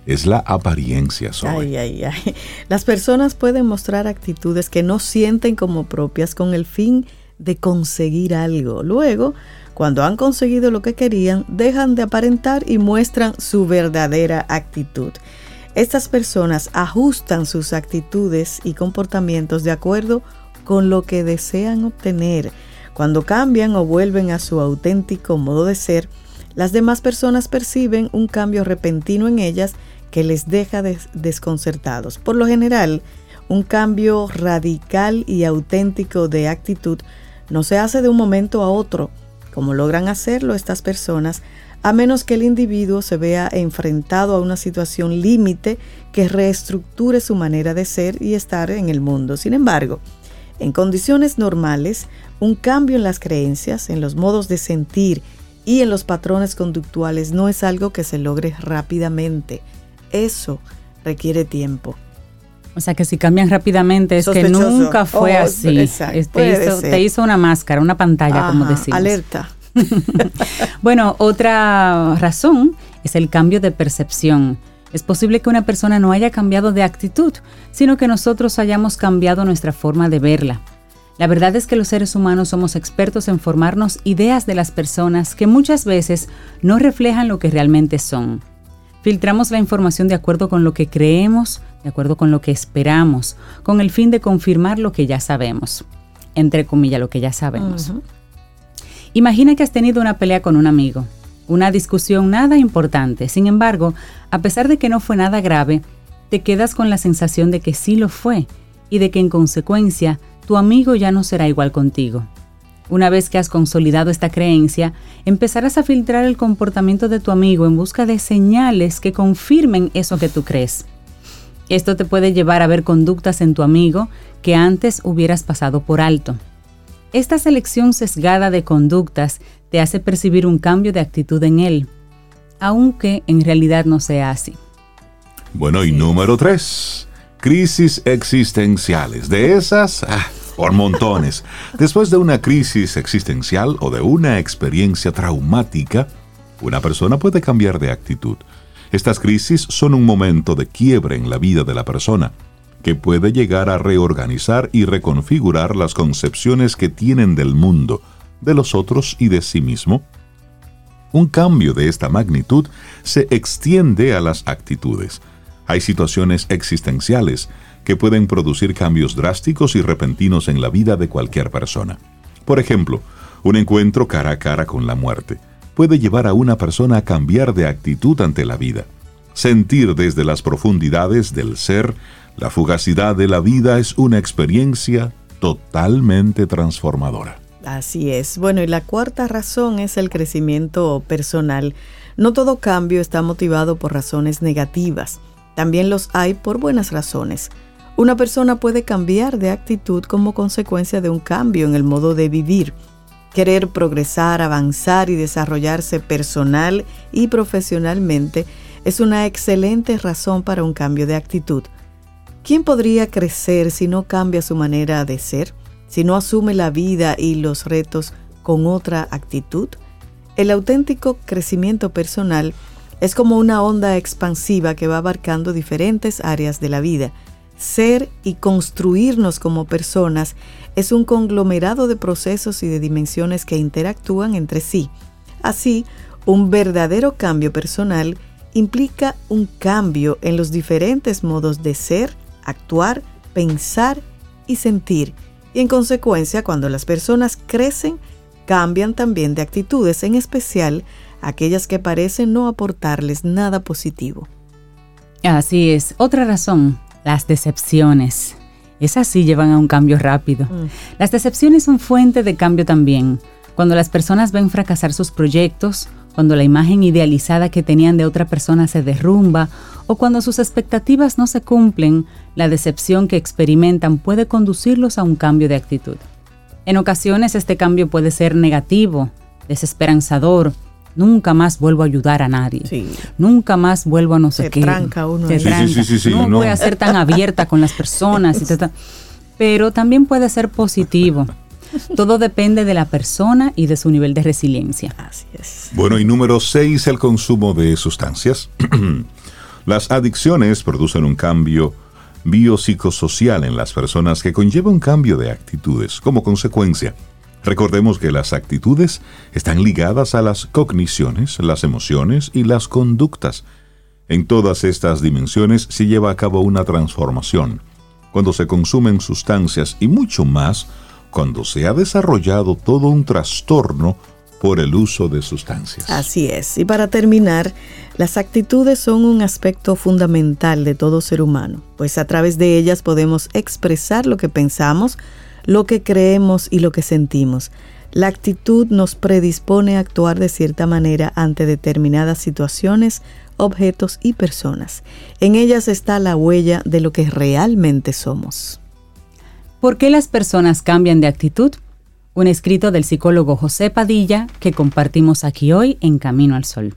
es la apariencia. Ay, ay, ay. Las personas pueden mostrar actitudes que no sienten como propias con el fin de conseguir algo. Luego, cuando han conseguido lo que querían, dejan de aparentar y muestran su verdadera actitud. Estas personas ajustan sus actitudes y comportamientos de acuerdo con lo que desean obtener. Cuando cambian o vuelven a su auténtico modo de ser, las demás personas perciben un cambio repentino en ellas que les deja desconcertados. Por lo general, un cambio radical y auténtico de actitud no se hace de un momento a otro, como logran hacerlo estas personas a menos que el individuo se vea enfrentado a una situación límite que reestructure su manera de ser y estar en el mundo. Sin embargo, en condiciones normales, un cambio en las creencias, en los modos de sentir y en los patrones conductuales no es algo que se logre rápidamente. Eso requiere tiempo. O sea que si cambian rápidamente es que nunca fue oh, así. Te, hizo, una máscara, una pantalla, como decimos. Alerta. *laughs* bueno, otra razón es el cambio de percepción. Es posible que una persona no haya cambiado de actitud, sino que nosotros hayamos cambiado nuestra forma de verla. La verdad es que los seres humanos somos expertos en formarnos ideas de las personas que muchas veces no reflejan lo que realmente son. Filtramos la información de acuerdo con lo que creemos, de acuerdo con lo que esperamos, con el fin de confirmar lo que ya sabemos. Entre comillas, lo que ya sabemos. Imagina que has tenido una pelea con un amigo, una discusión nada importante. Sin embargo, a pesar de que no fue nada grave, te quedas con la sensación de que sí lo fue y de que en consecuencia tu amigo ya no será igual contigo. Una vez que has consolidado esta creencia, empezarás a filtrar el comportamiento de tu amigo en busca de señales que confirmen eso que tú crees. Esto te puede llevar a ver conductas en tu amigo que antes hubieras pasado por alto. Esta selección sesgada de conductas te hace percibir un cambio de actitud en él, aunque en realidad no sea así. Bueno, y número tres, crisis existenciales. De esas, ah, por montones. *laughs* Después de una crisis existencial o de una experiencia traumática, una persona puede cambiar de actitud. Estas crisis son un momento de quiebre en la vida de la persona, que puede llegar a reorganizar y reconfigurar las concepciones que tienen del mundo, de los otros y de sí mismo. Un cambio de esta magnitud se extiende a las actitudes. Hay situaciones existenciales que pueden producir cambios drásticos y repentinos en la vida de cualquier persona. Por ejemplo, un encuentro cara a cara con la muerte puede llevar a una persona a cambiar de actitud ante la vida. Sentir desde las profundidades del ser la fugacidad de la vida es una experiencia totalmente transformadora. Así es. Bueno, y la cuarta razón es el crecimiento personal. No todo cambio está motivado por razones negativas. También los hay por buenas razones. Una persona puede cambiar de actitud como consecuencia de un cambio en el modo de vivir. Querer progresar, avanzar y desarrollarse personal y profesionalmente es una excelente razón para un cambio de actitud. ¿Quién podría crecer si no cambia su manera de ser? Si no asume la vida y los retos con otra actitud? El auténtico crecimiento personal es como una onda expansiva que va abarcando diferentes áreas de la vida ser y construirnos como personas es un conglomerado de procesos y de dimensiones que interactúan entre sí. Así, un verdadero cambio personal implica un cambio en los diferentes modos de ser, actuar, pensar y sentir. Y en consecuencia, cuando las personas crecen, cambian también de actitudes, en especial aquellas que parecen no aportarles nada positivo. Así es. Otra razón las decepciones. Esas sí llevan a un cambio rápido. Mm. Las decepciones son fuente de cambio también. Cuando las personas ven fracasar sus proyectos, cuando la imagen idealizada que tenían de otra persona se derrumba o cuando sus expectativas no se cumplen, la decepción que experimentan puede conducirlos a un cambio de actitud. En ocasiones este cambio puede ser negativo, desesperanzador, nunca más vuelvo a ayudar a nadie. Nunca más vuelvo a no sé qué. Tranca uno. no, voy a ser tan abierta con las personas. Pero también puede ser positivo. Todo depende de la persona y de su nivel de resiliencia. Así es. Bueno, y número seis, el consumo de sustancias. *clears throat* las adicciones producen un cambio biopsicosocial en las personas que conlleva un cambio de actitudes como consecuencia. Recordemos que las actitudes están ligadas a las cogniciones, las emociones y las conductas. En todas estas dimensiones se lleva a cabo una transformación. Cuando se consumen sustancias y mucho más, cuando se ha desarrollado todo un trastorno por el uso de sustancias. Así es. Y para terminar, las actitudes son un aspecto fundamental de todo ser humano, pues a través de ellas podemos expresar lo que pensamos, lo que creemos y lo que sentimos. La actitud nos predispone a actuar de cierta manera ante determinadas situaciones, objetos y personas. En ellas está la huella de lo que realmente somos. ¿Por qué las personas cambian de actitud? Un escrito del psicólogo José Padilla que compartimos aquí hoy en Camino al Sol.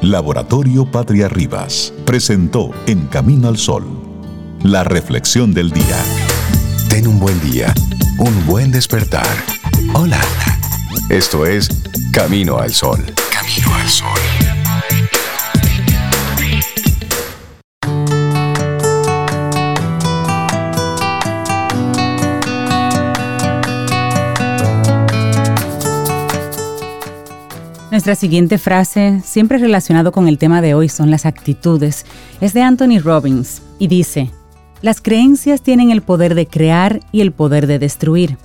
Laboratorio Patria Rivas presentó En Camino al Sol la reflexión del día. Ten un buen día un buen despertar. Hola. Esto es Camino al Sol. Camino al Sol. Nuestra siguiente frase, siempre relacionado con el tema de hoy, son las actitudes. Es de Anthony Robbins y dice, las creencias tienen el poder de crear y el poder de destruir.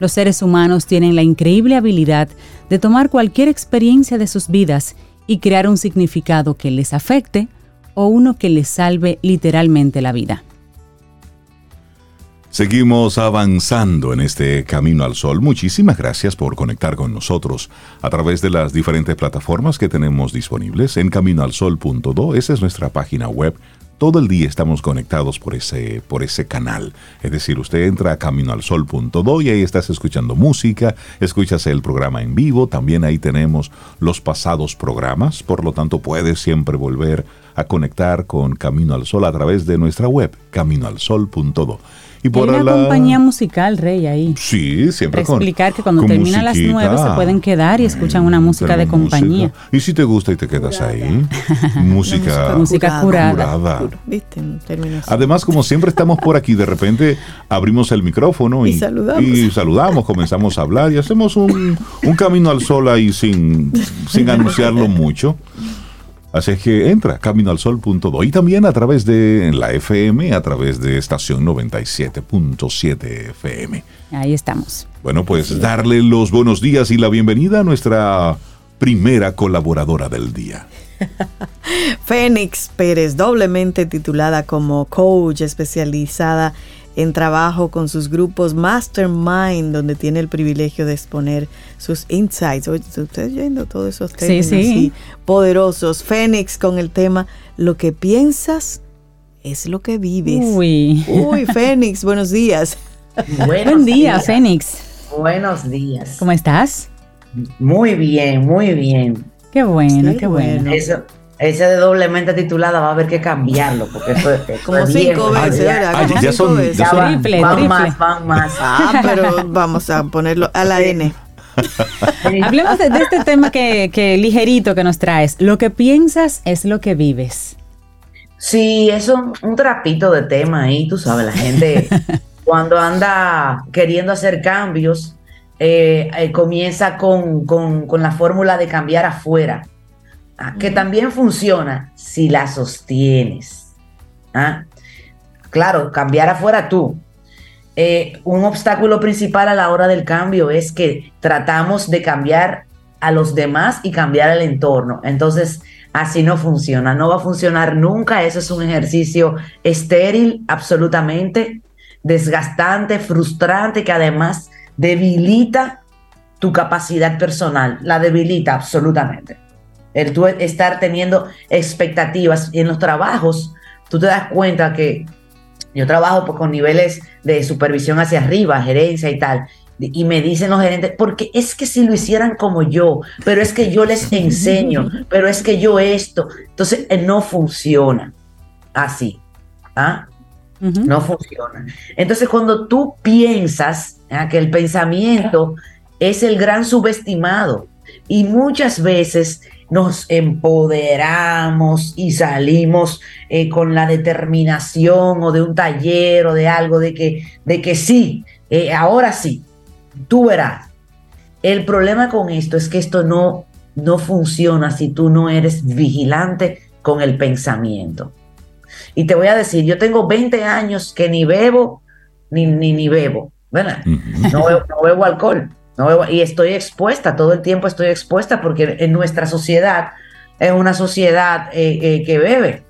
Los seres humanos tienen la increíble habilidad de tomar cualquier experiencia de sus vidas y crear un significado que les afecte o uno que les salve literalmente la vida. Seguimos avanzando en este camino al sol. Muchísimas gracias por conectar con nosotros a través de las diferentes plataformas que tenemos disponibles en caminoalsol.do. Esa es nuestra página web. Todo el día estamos conectados por ese, por ese canal. Es decir, usted entra a caminoalsol.do y ahí estás escuchando música, escuchas el programa en vivo. También ahí tenemos los pasados programas. Por lo tanto, puedes siempre volver a conectar con Camino al Sol a través de nuestra web, caminoalsol.do. Y por Hay una compañía musical, Rey, ahí. Sí, siempre Para explicar que cuando termina las nueve se pueden quedar y escuchan una música de compañía. Y si te gusta y te quedas ahí, *laughs* música, *laughs* música curada. Además, como siempre estamos por aquí, de repente abrimos el micrófono y, y, saludamos. comenzamos a hablar y hacemos un, un camino al sol ahí sin, sin anunciarlo mucho. Así que entra caminoalsol.do y también a través de la FM, a través de estación 97.7 FM. Ahí estamos. Bueno, pues darle los buenos días y la bienvenida a nuestra primera colaboradora del día. *laughs* Fénix Pérez, doblemente titulada como coach especializada en trabajo con sus grupos Mastermind, donde tiene el privilegio de exponer sus insights. Oye, ustedes yendo todos esos temas sí, poderosos. Fénix con el tema Lo que piensas es lo que vives. Uy. Uy, Fénix, buenos días. Buen día, Fénix. Buenos días. ¿Cómo estás? Muy bien, muy bien. Qué bueno, qué bueno. Eso, ese de doblemente titulada va a haber que cambiarlo, porque eso, es Como cinco veces, ¿verdad? ya son, triple, van más, van más. Ah, pero vamos a ponerlo a la N. Hablemos de, este tema que, que, ligerito que nos traes. Lo que piensas es lo que vives. Sí, eso es un trapito de tema ahí, tú sabes, la gente *laughs* cuando anda queriendo hacer cambios, eh, eh, comienza con, con, con la fórmula de cambiar afuera Ah, que también funciona si la sostienes. ¿ah? Claro, cambiar afuera tú. Eh, un obstáculo principal a la hora del cambio es que tratamos de cambiar a los demás y cambiar el entorno. Entonces, así no funciona, no va a funcionar nunca. Eso es un ejercicio estéril, absolutamente desgastante, frustrante, que además debilita tu capacidad personal, la debilita absolutamente el tú estar teniendo expectativas en los trabajos, tú te das cuenta que yo trabajo pues, con niveles de supervisión hacia arriba, gerencia y tal, y me dicen los gerentes, porque es que si lo hicieran como yo, pero es que yo les *laughs* enseño, pero es que yo esto, entonces eh, no funciona así. ¿ah? No funciona. Entonces cuando tú piensas ¿ah? que el pensamiento es el gran subestimado y muchas veces nos empoderamos y salimos eh, con la determinación o de un taller o de algo de que, de que sí, eh, ahora sí, tú verás. El problema con esto es que esto no, no funciona si tú no eres vigilante con el pensamiento. Y te voy a decir, yo tengo 20 años que ni bebo, ni, ni, ni bebo, ¿verdad? no bebo alcohol y estoy expuesta, todo el tiempo estoy expuesta porque en nuestra sociedad es una sociedad eh, eh, que bebe.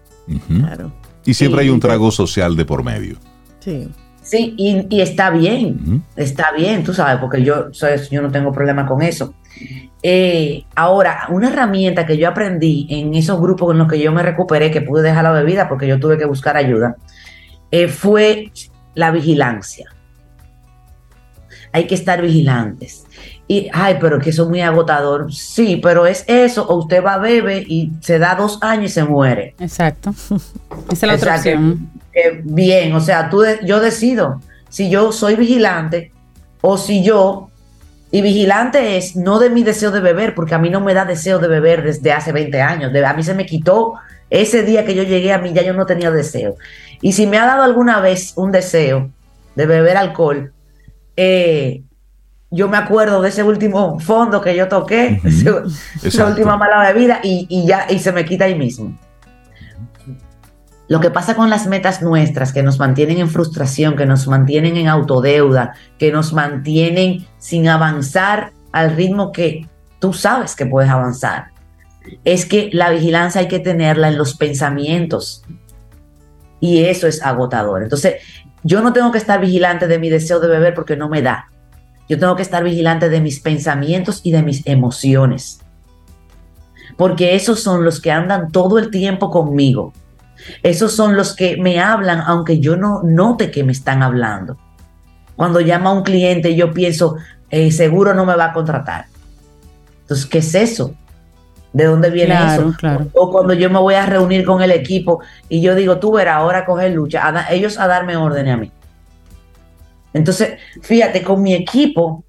Y siempre hay un trago social de por medio. Sí. Sí, y, está bien, está bien, tú sabes, porque yo, yo no tengo problema con eso. Eh, ahora, una herramienta que yo aprendí en esos grupos en los que yo me recuperé, que pude dejar la bebida porque yo tuve que buscar ayuda, fue la vigilancia hay que estar vigilantes. Y, ay, pero que eso es muy agotador. Sí, pero es eso, o usted va a bebe y se da dos años y se muere. Exacto. *laughs* Esa es la otra opción. bien, o sea, tú yo decido si yo soy vigilante o si yo, y vigilante es no de mi deseo de beber, porque a mí no me da deseo de beber desde hace 20 años. a mí se me quitó ese día que yo llegué a mí, ya yo no tenía deseo. Y si me ha dado alguna vez un deseo de beber alcohol, eh, yo me acuerdo de ese último fondo que yo toqué, *laughs* esa última mala bebida y, y ya y se me quita ahí mismo. Lo que pasa con las metas nuestras, que nos mantienen en frustración, que nos mantienen en autodeuda, que nos mantienen sin avanzar al ritmo que tú sabes que puedes avanzar, es que la vigilancia hay que tenerla en los pensamientos. Y eso es agotador. Entonces, yo no tengo que estar vigilante de mi deseo de beber porque no me da. Yo tengo que estar vigilante de mis pensamientos y de mis emociones. Porque esos son los que andan todo el tiempo conmigo. Esos son los que me hablan aunque yo no note que me están hablando. Cuando llama a un cliente yo pienso, eh, seguro no me va a contratar. Entonces, ¿qué es eso? ¿De dónde viene eso? O cuando yo me voy a reunir con el equipo y yo digo, tú verás, ahora coger lucha, ellos a darme órdenes a mí. Entonces, fíjate, con mi equipo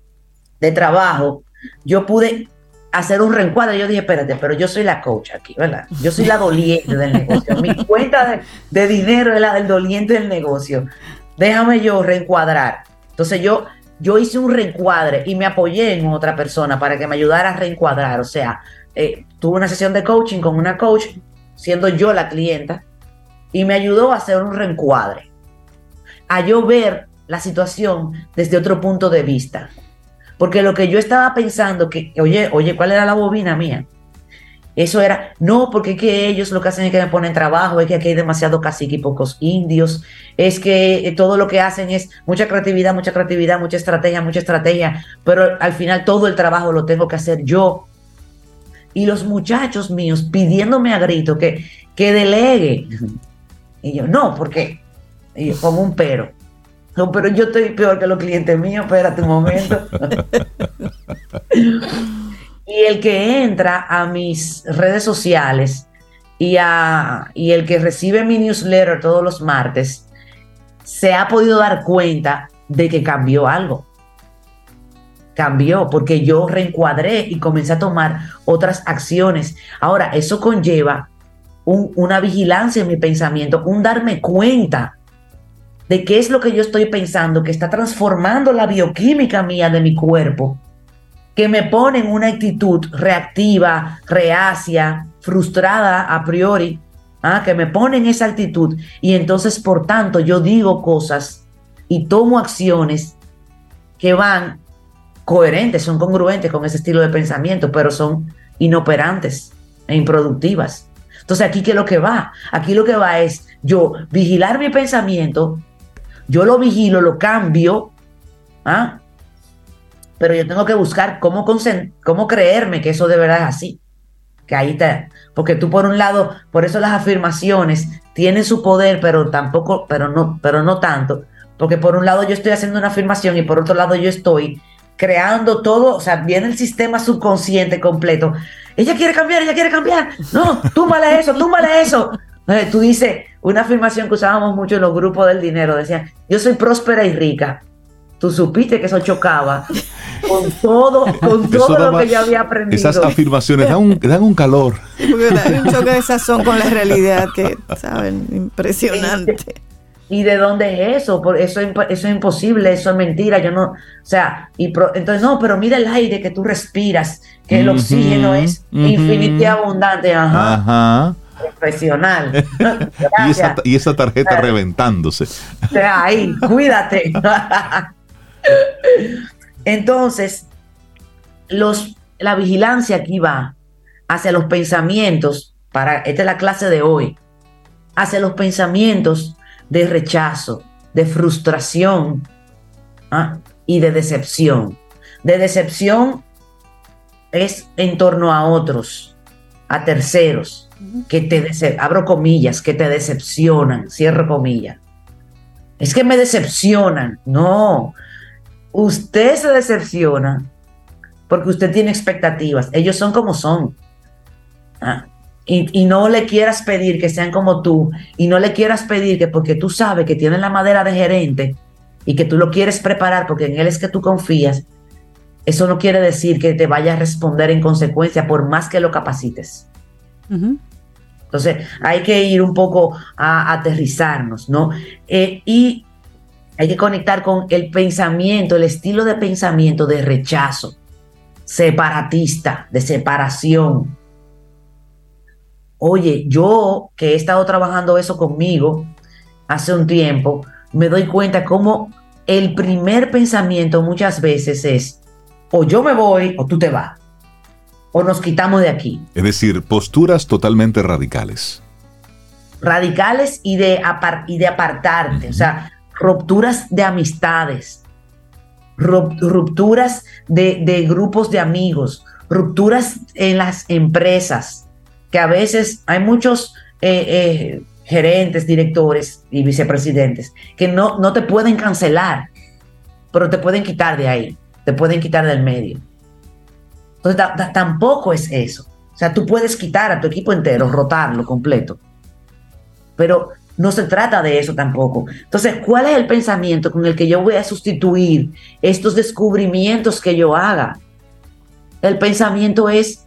de trabajo, yo pude hacer un reencuadre. Yo dije, espérate, pero yo soy la coach aquí, ¿verdad? Yo soy la *laughs* doliente del negocio. Mi cuenta de, dinero es la del doliente del negocio. Déjame yo reencuadrar. Entonces yo, yo hice un reencuadre y me apoyé en otra persona para que me ayudara a reencuadrar. O sea, eh, tuve una sesión de coaching con una coach, siendo yo la clienta, y me ayudó a hacer un reencuadre. A yo ver la situación desde otro punto de vista. Porque lo que yo estaba pensando, que, oye, oye, ¿cuál era la bobina mía? Eso era, no, porque que ellos lo que hacen es que me ponen trabajo, es que aquí hay demasiado cacique y pocos indios, es que todo lo que hacen es mucha creatividad, mucha creatividad, mucha estrategia, mucha estrategia, pero al final todo el trabajo lo tengo que hacer yo. Y los muchachos míos pidiéndome a grito que, que delegue. Y yo, no, porque, y yo, como un pero. No, pero yo estoy peor que los clientes míos, espérate un momento. *laughs* y el que entra a mis redes sociales y, a, y el que recibe mi newsletter todos los martes, se ha podido dar cuenta de que cambió algo. Cambió porque yo reencuadré y comencé a tomar otras acciones. Ahora, eso conlleva una vigilancia en mi pensamiento, un darme cuenta de qué es lo que yo estoy pensando, que está transformando la bioquímica mía de mi cuerpo, que me pone en una actitud reactiva, reacia, frustrada a priori, ¿ah? que me pone en esa actitud y entonces por tanto yo digo cosas y tomo acciones que van coherentes, son congruentes con ese estilo de pensamiento, pero son inoperantes e improductivas. Entonces aquí qué es lo que va? Aquí lo que va es yo vigilar mi pensamiento, yo lo vigilo, lo cambio, ¿ah? pero yo tengo que buscar cómo, cómo creerme que eso de verdad es así. Que ahí está. Porque tú por un lado, por eso las afirmaciones tienen su poder, pero tampoco, pero no, pero no tanto. Porque por un lado yo estoy haciendo una afirmación y por otro lado yo estoy creando todo, o sea, viene el sistema subconsciente completo. Ella quiere cambiar, ella quiere cambiar. No, túmbale eso, túmbale eso. tú dices, una afirmación que usábamos mucho en los grupos del dinero, decían, yo soy próspera y rica. Tú supiste que eso chocaba con todo, con todo lo que yo había aprendido. Esas afirmaciones dan un, dan un calor. Hay un choque de sazón con la realidad que, ¿saben? Impresionante. ¿Y de dónde es eso? Por eso, eso es imposible, eso es mentira. Yo no, o sea, y entonces no, pero mira el aire que tú respiras, que el oxígeno es infinito y abundante. Ajá. Ajá profesional. *laughs* y, esa, tarjeta reventándose. Ahí, cuídate. *laughs* Entonces, los, la vigilancia aquí va hacia los pensamientos, para, esta es la clase de hoy, hacia los pensamientos de rechazo, de frustración ¿ah? y de decepción. De decepción es en torno a otros, a terceros que te abro comillas, que te decepcionan, cierro comillas. Es que me decepcionan. No, usted se decepciona porque usted tiene expectativas. Ellos son como son. Ah, y, no le quieras pedir que sean como tú. Y no le quieras pedir que porque tú sabes que tienen la madera de gerente y que tú lo quieres preparar porque en él es que tú confías. Eso no quiere decir que te vaya a responder en consecuencia por más que lo capacites. Entonces hay que ir un poco a aterrizarnos, ¿no? Eh, y Hay que conectar con el pensamiento, el estilo de pensamiento de rechazo, separatista, de separación. Oye, yo que he estado trabajando eso conmigo hace un tiempo, me doy cuenta cómo el primer pensamiento muchas veces es, o yo me voy o tú te vas, o nos quitamos de aquí. Es decir, posturas totalmente radicales. Radicales y de, y de apartarte, o sea, rupturas de amistades, rupturas de, grupos de amigos, rupturas en las empresas, que a veces hay muchos eh, eh, gerentes, directores y vicepresidentes que no, no te pueden cancelar, pero te pueden quitar de ahí, te pueden quitar del medio. Entonces tampoco es eso. O sea, tú puedes quitar a tu equipo entero, rotarlo completo, pero no se trata de eso tampoco. Entonces, ¿cuál es el pensamiento con el que yo voy a sustituir estos descubrimientos que yo haga? El pensamiento es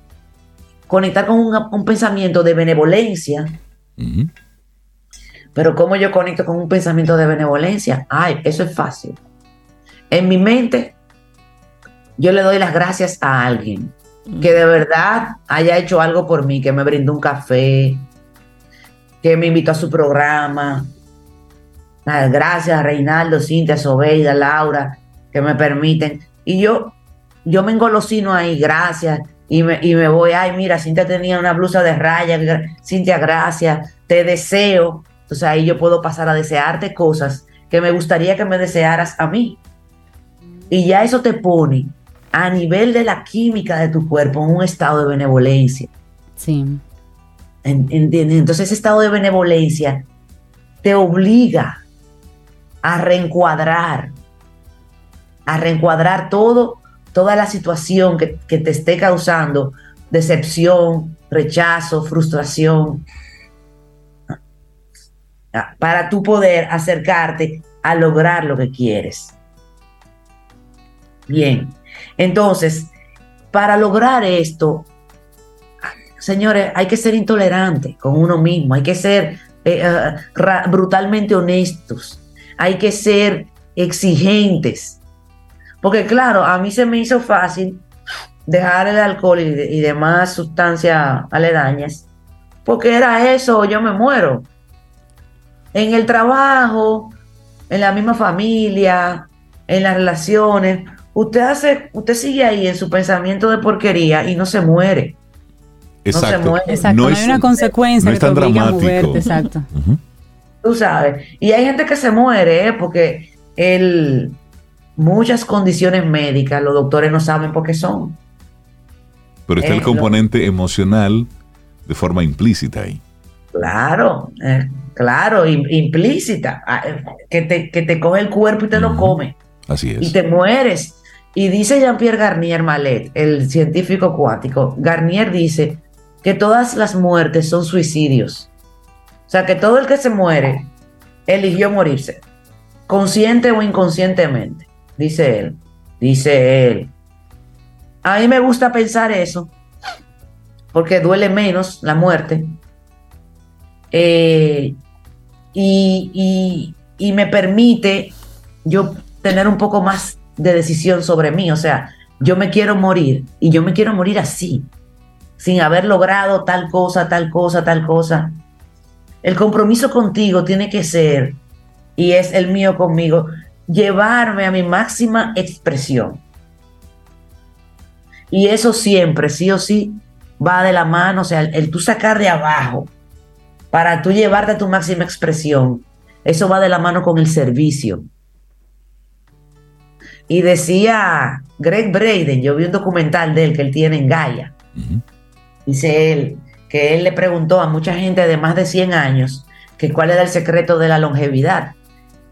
conectar con un, pensamiento de benevolencia. Pero ¿cómo yo conecto con un pensamiento de benevolencia? Ay, eso es fácil. En mi mente, yo le doy las gracias a alguien que de verdad haya hecho algo por mí, que me brindó un café, que me invitó a su programa. Gracias a Reinaldo, Cintia, Sobeida, Laura, que me permiten. Y yo, yo me engolosino ahí, gracias. Y me, y me voy, ay, mira, Cintia tenía una blusa de rayas, Cintia, gracias, te deseo. Entonces ahí yo puedo pasar a desearte cosas que me gustaría que me desearas a mí. Y ya eso te pone a nivel de la química de tu cuerpo en un estado de benevolencia. Sí. Entonces ese estado de benevolencia te obliga a reencuadrar, a reencuadrar todo, toda la situación que, que te esté causando decepción, rechazo, frustración, para tú poder acercarte a lograr lo que quieres. Bien, entonces, para lograr esto, señores, hay que ser intolerante con uno mismo, hay que ser eh, eh, brutalmente honestos, hay que ser exigentes. Porque claro, a mí se me hizo fácil dejar el alcohol y, y demás sustancias aledañas, porque era eso, yo me muero. En el trabajo, en la misma familia, en las relaciones, usted hace, usted sigue ahí en su pensamiento de porquería y no se muere. Exacto. No, hay una consecuencia que te obliga a moverte, exacto. Tú sabes. Y hay gente que se muere, ¿eh? porque el, muchas condiciones médicas los doctores no saben por qué son. Pero está el componente emocional de forma implícita ahí. Claro, eh, claro, implícita. Ah, eh, que te, que te coge el cuerpo y te lo come. Así es. Y te mueres. Y dice Jean-Pierre Garnier Malet, el científico cuántico, Garnier dice que todas las muertes son suicidios. O sea, que todo el que se muere eligió morirse, consciente o inconscientemente, dice él. Dice él. A mí me gusta pensar eso, porque duele menos la muerte. Eh, y, y me permite yo tener un poco más de decisión sobre mí. O sea, yo me quiero morir y yo me quiero morir así sin haber logrado tal cosa, tal cosa, tal cosa. El compromiso contigo tiene que ser, y es el mío conmigo, llevarme a mi máxima expresión. Y eso siempre, sí o sí, va de la mano, o sea, el, tú sacar de abajo para tú llevarte a tu máxima expresión, eso va de la mano con el servicio. Y decía Greg Braden, yo vi un documental de él que él tiene en Gaia, Dice él que él le preguntó a mucha gente de más de 100 años que cuál era el secreto de la longevidad.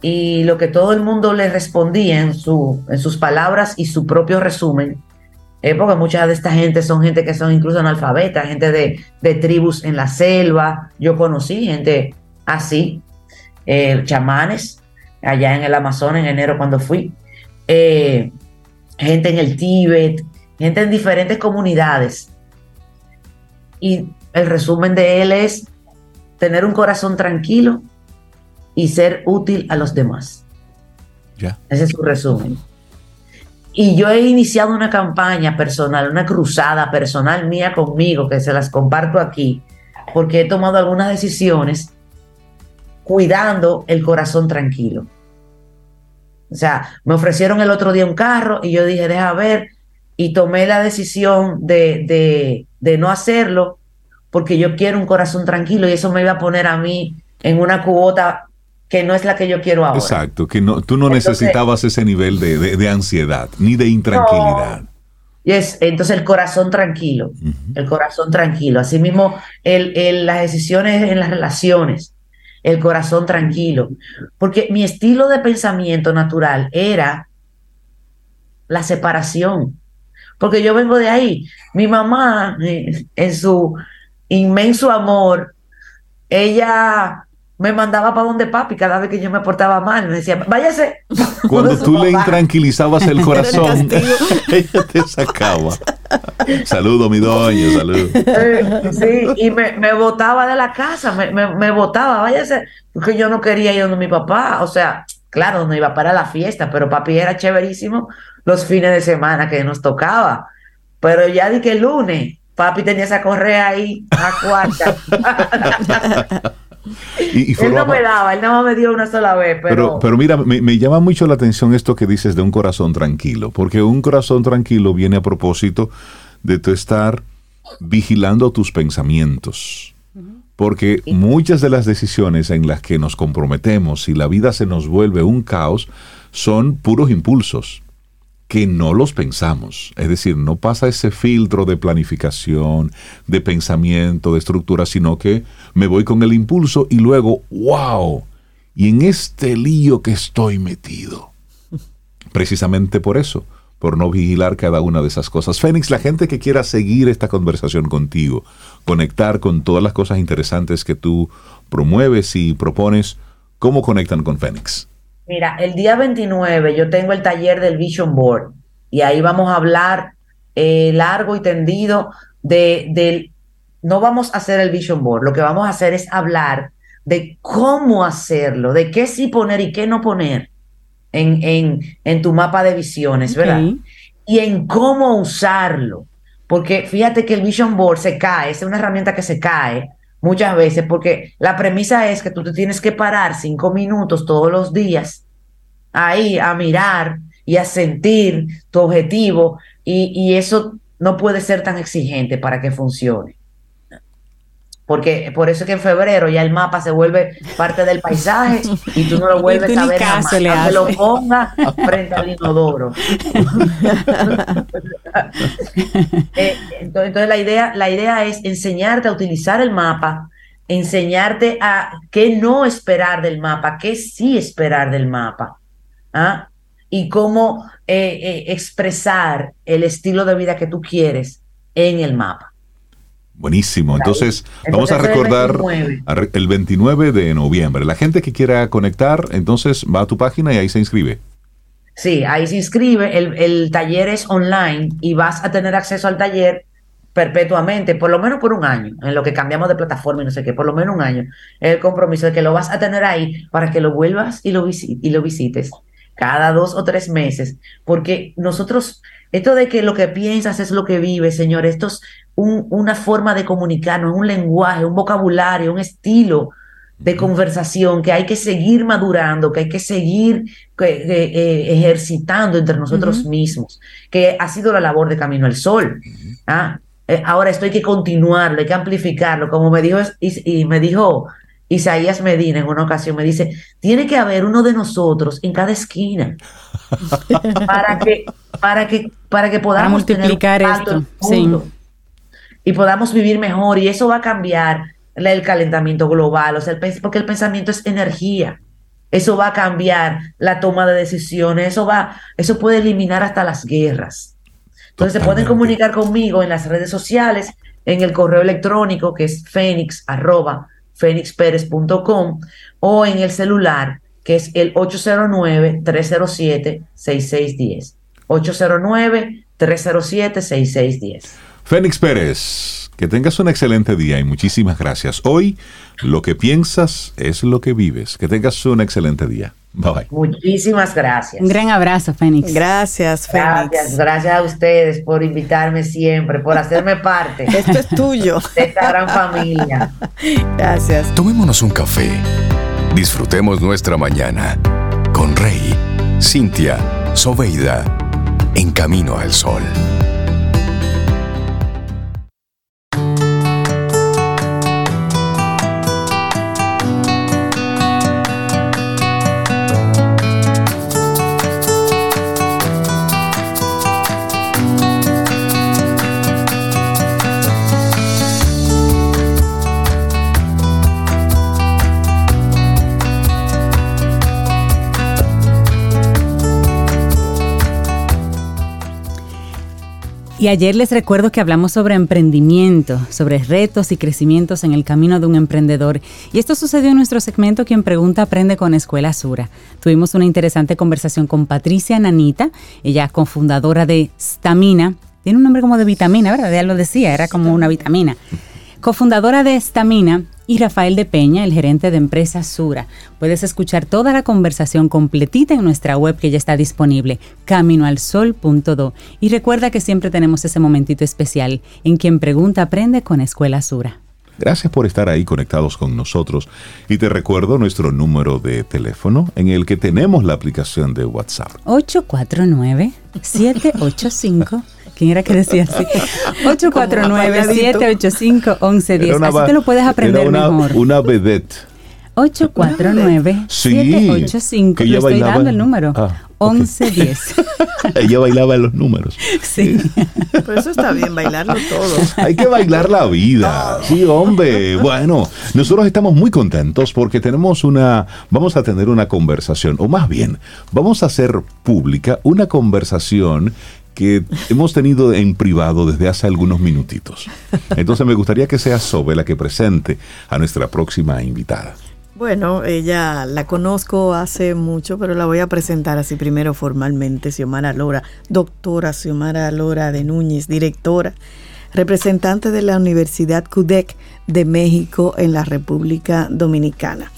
Y lo que todo el mundo le respondía en, su, en sus palabras y su propio resumen, es porque mucha de esta gente son gente que son incluso analfabetas, gente de, tribus en la selva. Yo conocí gente así, eh, chamanes, allá en el Amazonas en enero cuando fui, eh, gente en el Tíbet, gente en diferentes comunidades y el resumen de él es tener un corazón tranquilo y ser útil a los demás. Ese es su resumen. Y yo he iniciado una campaña personal, una cruzada personal mía conmigo, que se las comparto aquí, porque he tomado algunas decisiones cuidando el corazón tranquilo. O sea, me ofrecieron el otro día un carro y yo dije, deja ver, y tomé la decisión de, de, de no hacerlo porque yo quiero un corazón tranquilo y eso me iba a poner a mí en una cuota que no es la que yo quiero ahora. Exacto, que no, tú no necesitabas ese nivel de, de, ansiedad ni de intranquilidad. y es, entonces el corazón tranquilo, el corazón tranquilo. Asimismo, el, el, las decisiones en las relaciones, el corazón tranquilo. Porque mi estilo de pensamiento natural era la separación. Porque yo vengo de ahí. Mi mamá, eh, en su inmenso amor, ella me mandaba para donde papi cada vez que yo me portaba mal. Me decía, váyase. *laughs* Cuando tú le intranquilizabas el *laughs* corazón, *laughs* ella te sacaba. Saludo, mi doña, salud. Sí, y me, me botaba de la casa, me, me, botaba, váyase, porque yo no quería ir donde mi papá. O sea, claro, no iba para la fiesta, pero papi era chéverísimo los fines de semana que nos tocaba. Pero ya di que el lunes, papi tenía esa correa ahí a cuarta. Y, él no me daba, él no me dio una sola vez. Pero, pero, mira, me, llama mucho la atención esto que dices de un corazón tranquilo, porque un corazón tranquilo viene a propósito de tu estar vigilando tus pensamientos. Porque muchas de las decisiones en las que nos comprometemos y la vida se nos vuelve un caos son puros impulsos que no los pensamos. Es decir, no pasa ese filtro de planificación, de pensamiento, de estructura, sino que me voy con el impulso y luego, wow, y en este lío que estoy metido. *laughs* Precisamente por eso, por no vigilar cada una de esas cosas. Fénix, la gente que quiera seguir esta conversación contigo, conectar con todas las cosas interesantes que tú promueves y propones, ¿cómo conectan con Fénix? Mira, el día 29 yo tengo el taller del Vision Board y ahí vamos a hablar eh, largo y tendido de, del... No vamos a hacer el Vision Board, lo que vamos a hacer es hablar de cómo hacerlo, de qué sí poner y qué no poner en, en, en tu mapa de visiones, ¿verdad? Y en cómo usarlo. Porque fíjate que el Vision Board se cae, es una herramienta que se cae muchas veces, porque la premisa es que tú te tienes que parar cinco minutos todos los días ahí a mirar y a sentir tu objetivo y, y eso no puede ser tan exigente para que funcione. Porque por eso es que en febrero ya el mapa se vuelve parte del paisaje y tú no lo *laughs* vuelves a ver nada más, lo ponga frente al inodoro. *laughs* *laughs* Eh, entonces, la idea, la idea es enseñarte a utilizar el mapa, enseñarte a qué no esperar del mapa, qué sí esperar del mapa. ¿ah? Y cómo eh, eh, expresar el estilo de vida que tú quieres en el mapa. Buenísimo. Entonces, vamos a recordar el 29. de noviembre. La gente que quiera conectar, entonces va a tu página y ahí se inscribe. Sí, ahí se inscribe. El, taller es online y vas a tener acceso al taller perpetuamente, por lo menos por un año, en lo que cambiamos de plataforma y no sé qué, por lo menos un año. El compromiso de que lo vas a tener ahí para que lo vuelvas y lo, y lo visites cada dos o tres meses, porque nosotros, esto de que lo que piensas es lo que vives, señor, esto es una forma de comunicarnos, un lenguaje, un vocabulario, un estilo de conversación que hay que seguir madurando, que hay que seguir eh, ejercitando entre nosotros mismos, que ha sido la labor de Camino al Sol. ¿ah? Eh, ahora esto hay que continuarlo, hay que amplificarlo, como me dijo, y, y me dijo Isaías Medina en una ocasión me dice, tiene que haber uno de nosotros en cada esquina *laughs* para que para que para que podamos multiplicar esto y podamos vivir mejor y eso va a cambiar el calentamiento global, o sea, porque el pensamiento es energía. Eso va a cambiar la toma de decisiones, eso va eso puede eliminar hasta las guerras. Entonces se pueden comunicar conmigo en las redes sociales, en el correo electrónico que es fénix fénixperez.com o en el celular que es el 809-307-6610. 809-307-6610. Fénix Pérez, Que tengas un excelente día y muchísimas gracias. Hoy lo que piensas es lo que vives. Que tengas un excelente día. Bye bye. Muchísimas gracias. Un gran abrazo, Fénix. Gracias, Fénix. Gracias, gracias a ustedes por invitarme siempre, por hacerme parte *laughs* Esto es tuyo. de esta gran familia. Gracias. Tomémonos un café. Disfrutemos nuestra mañana con Rey, Cintia, Soveida, en camino al sol. Y ayer les recuerdo que hablamos sobre emprendimiento, sobre retos y crecimientos en el camino de un emprendedor. Y esto sucedió en nuestro segmento Quien Pregunta Aprende con Escuela Sura. Tuvimos una interesante conversación con Patricia Nanita, ella cofundadora de Stamina. Tiene un nombre como de vitamina, ¿verdad? Ya lo decía, era como una vitamina. Cofundadora de Stamina y Rafael de Peña, el gerente de empresa Sura. Puedes escuchar toda la conversación completita en nuestra web que ya está disponible, caminoalsol.do. Y recuerda que siempre tenemos ese momentito especial en quien pregunta aprende con Escuela Sura. Gracias por estar ahí conectados con nosotros. Y te recuerdo nuestro número de teléfono en el que tenemos la aplicación de WhatsApp. 849-785. ¿Quién era que decía así? *laughs* 849-785-1110. Era una Así te lo puedes aprender era una, mejor. Una vedette. 849-785. que ella Lo estoy bailaba dando en- el número. Ah, ok. 1110. *laughs* Ella bailaba en los números. Sí. Pero eso está bien, bailarlo todo. Hay que bailar la vida. Sí, hombre. Bueno, nosotros estamos muy contentos porque tenemos una, vamos a tener una conversación, o más bien, vamos a hacer pública una conversación que hemos tenido en privado desde hace algunos minutitos. Entonces me gustaría que sea Sobe la que presente a nuestra próxima invitada. Bueno, ella la conozco hace mucho, pero la voy a presentar así primero formalmente. Xiomara Lora, doctora Xiomara Lora de Núñez, directora, representante de la Universidad CUDEC de México en la República Dominicana.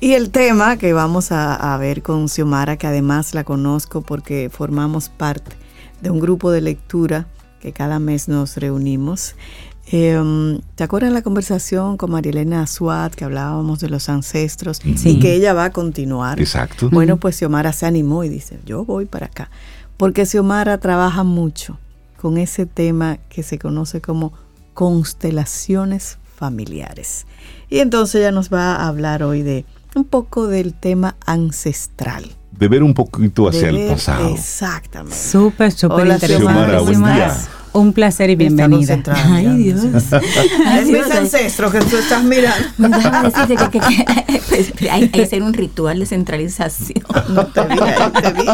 Y el tema que vamos a, a ver con Xiomara, que además la conozco porque formamos parte de un grupo de lectura que cada mes nos reunimos. Eh, ¿Te acuerdas la conversación con Marielena Suat que hablábamos de los ancestros Sí. y que ella va a continuar? Exacto. Bueno, pues Xiomara se animó y dice, yo voy para acá. Porque Xiomara trabaja mucho con ese tema que se conoce como constelaciones familiares. Y entonces ella nos va a hablar hoy de un poco del tema ancestral. De ver un poquito hacia De el pasado. Exactamente. Súper, súper interesante. Xiomara, buen día. Un placer y bienvenida. Ay. Dios. Ay, Es mis ancestros que tú estás mirando. *laughs* Déjame decirte que, que- que- *laughs* pues, hay, que hacer un ritual de centralización. *laughs* No te vi, te vi.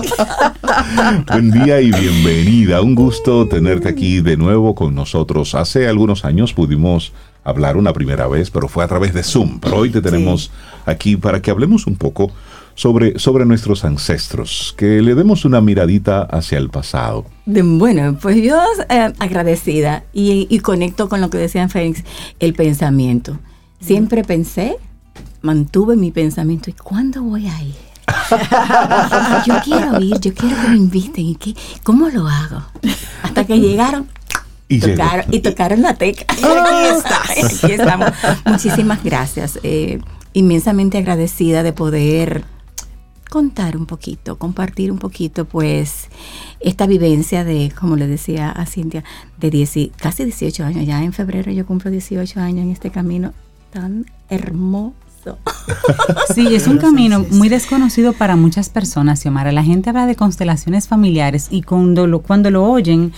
Buen día y bienvenida. Un gusto tenerte aquí de nuevo con nosotros. Hace algunos años pudimos hablar una primera vez, pero fue a través de Zoom. Pero hoy te tenemos aquí para que hablemos un poco sobre, sobre nuestros ancestros, que le demos una miradita hacia el pasado. Bueno, pues yo eh, agradecida y, y conecto con lo que decía Félix, el pensamiento. Siempre pensé, mantuve mi pensamiento, ¿y cuándo voy a ir? *laughs* yo quiero ir, yo quiero que me inviten. ¿Y qué? ¿Cómo lo hago? Hasta que llegaron Y tocaron, y tocaron la tecla. *laughs* Y aquí estás. Aquí estamos. Muchísimas gracias. Eh, inmensamente agradecida de poder contar un poquito, compartir un poquito, pues, esta vivencia de, como le decía a Cintia, de 10 y- casi 18 años. Ya en febrero yo cumplo 18 años en este camino tan hermoso. *laughs* Sí, es un camino muy desconocido para muchas personas, Xiomara. La gente habla de constelaciones familiares y cuando lo, cuando lo oyen,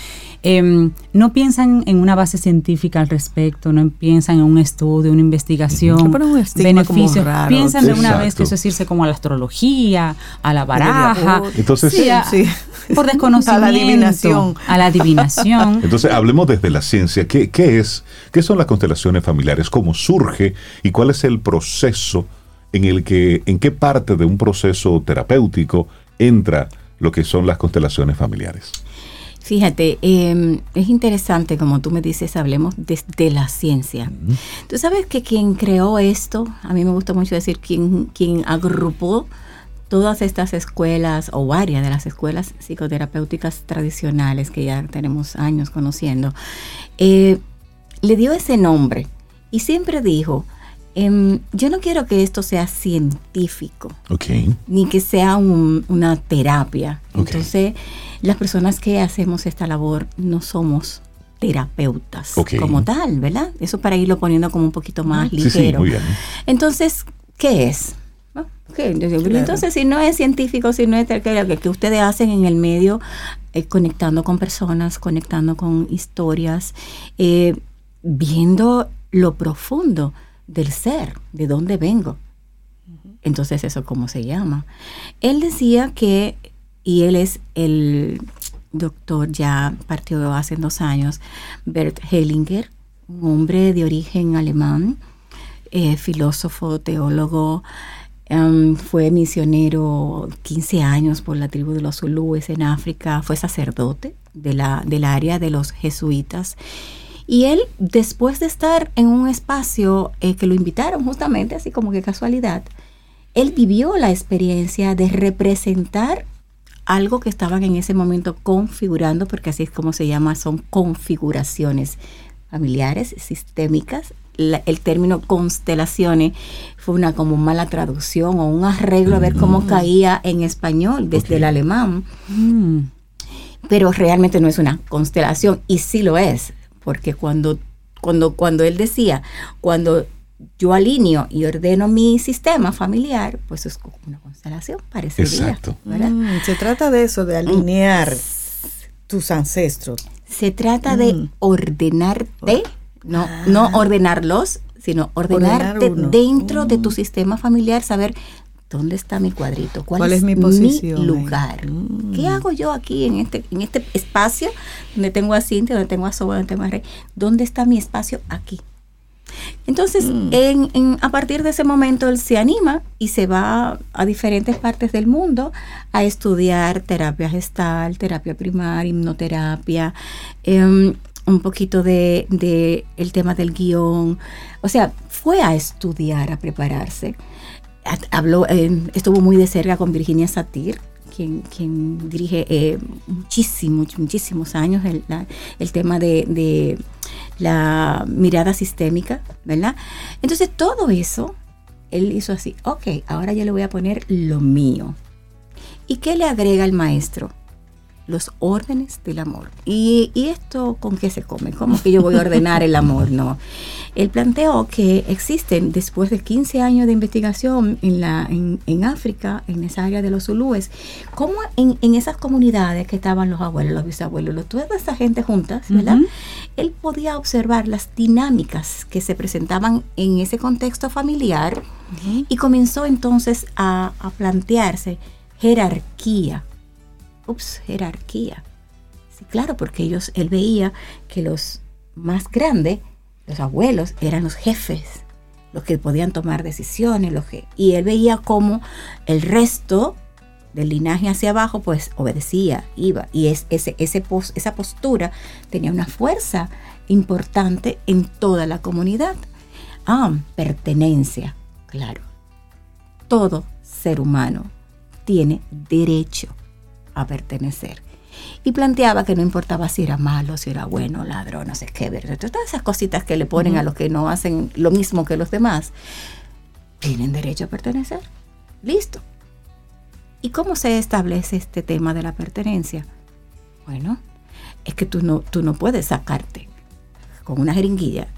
em, no piensan en una base científica al respecto, no piensan en un estudio, una investigación, un beneficios. Piensan de una Exacto. vez que eso es irse como a la astrología, a la baraja. Entonces, Sí, a- Sí. por desconocimiento. *laughs* A la adivinación. A la adivinación. *laughs* Entonces, hablemos desde la ciencia. ¿Qué, qué es? ¿Qué son las constelaciones familiares? ¿Cómo surge? ¿Y cuál es el proceso en el que, en qué parte de un proceso terapéutico entra lo que son las constelaciones familiares? Fíjate, em, es interesante, como tú me dices, hablemos desde la ciencia. Tú sabes que quien creó esto, a mí me gusta mucho decir, quien, quien agrupó todas estas escuelas o varias de las escuelas psicoterapéuticas tradicionales que ya tenemos años conociendo, eh, le dio ese nombre y siempre dijo, em, yo no quiero que esto sea científico, ni que sea una terapia. Entonces, las personas que hacemos esta labor no somos terapeutas como tal, ¿verdad? Eso para irlo poniendo como un poquito más ligero. Entonces, ¿qué es? Entonces, si no es científico, si no es que, que ustedes hacen en el medio, eh, conectando con personas, conectando con historias, eh, viendo lo profundo del ser, de dónde vengo. Entonces, eso cómo se llama. Él decía que, y él es el doctor, ya partió hace dos años, Bert Hellinger, un hombre de origen alemán, eh, filósofo, teólogo, Em, fue misionero 15 años por la tribu de los Zulúes en África, fue sacerdote de la, del área de los jesuitas. Y él, después de estar en un espacio eh, que lo invitaron justamente, así como que casualidad, él vivió la experiencia de representar algo que estaban en ese momento configurando, porque así es como se llama, son configuraciones familiares, sistémicas, el término constelaciones fue una como mala traducción o un arreglo a ver cómo mm. caía en español desde el alemán. Mm. Pero realmente no es una constelación y sí lo es, porque cuando, cuando, cuando él decía, cuando yo alineo y ordeno mi sistema familiar, pues es como una constelación, parece Exacto. Mm, se trata de eso, de alinear tus ancestros. Se trata de ordenarte no, ah. no ordenarlos, sino ordenarte dentro de tu mm. sistema familiar, saber dónde está mi cuadrito, cuál, es, mi, posición, lugar. Mm. ¿Qué hago yo aquí en este, en este espacio donde tengo a Cintia, donde tengo a Soba, donde tengo a Rey? ¿Dónde está mi espacio? Aquí. Entonces, mm. en, a partir de ese momento, él se anima y se va a diferentes partes del mundo a estudiar terapia gestal, terapia primaria, hipnoterapia, eh, un poquito de, el tema del guion. O sea, fue a estudiar, a prepararse. Habló, estuvo muy de cerca con Virginia Satir, quien, quien dirige eh, muchísimos, muchísimos años el, el tema de, de, la mirada sistémica, ¿verdad? Entonces todo eso, él hizo así, ok, ahora ya le voy a poner lo mío. ¿Y qué le agrega el maestro? Los órdenes del amor. ¿Y, esto con qué se come? ¿Cómo que yo voy a ordenar el amor? No. Él planteó que existen, después de 15 años de investigación en, la, en, África, en esa área de los zulúes, cómo en, esas comunidades que estaban los abuelos, los bisabuelos, toda esa gente juntas, ¿verdad? Él podía observar las dinámicas que se presentaban en ese contexto familiar y comenzó entonces a, a plantearse jerarquía ups, jerarquía. Sí, claro, porque ellos, él veía que los más grandes, los abuelos, eran los jefes, los que podían tomar decisiones, los que, y él veía cómo el resto del linaje hacia abajo, pues obedecía, iba, y es, ese, esa postura tenía una fuerza importante en toda la comunidad. Ah, pertenencia, claro. Todo ser humano tiene derecho a pertenecer. Y planteaba que no importaba si era malo, si era bueno, ladrón, no sé qué, todas esas cositas que le ponen a los que no hacen lo mismo que los demás, tienen derecho a pertenecer. Listo. ¿Y cómo se establece este tema de la pertenencia? Bueno, es que tú no, tú no puedes sacarte con una jeringuilla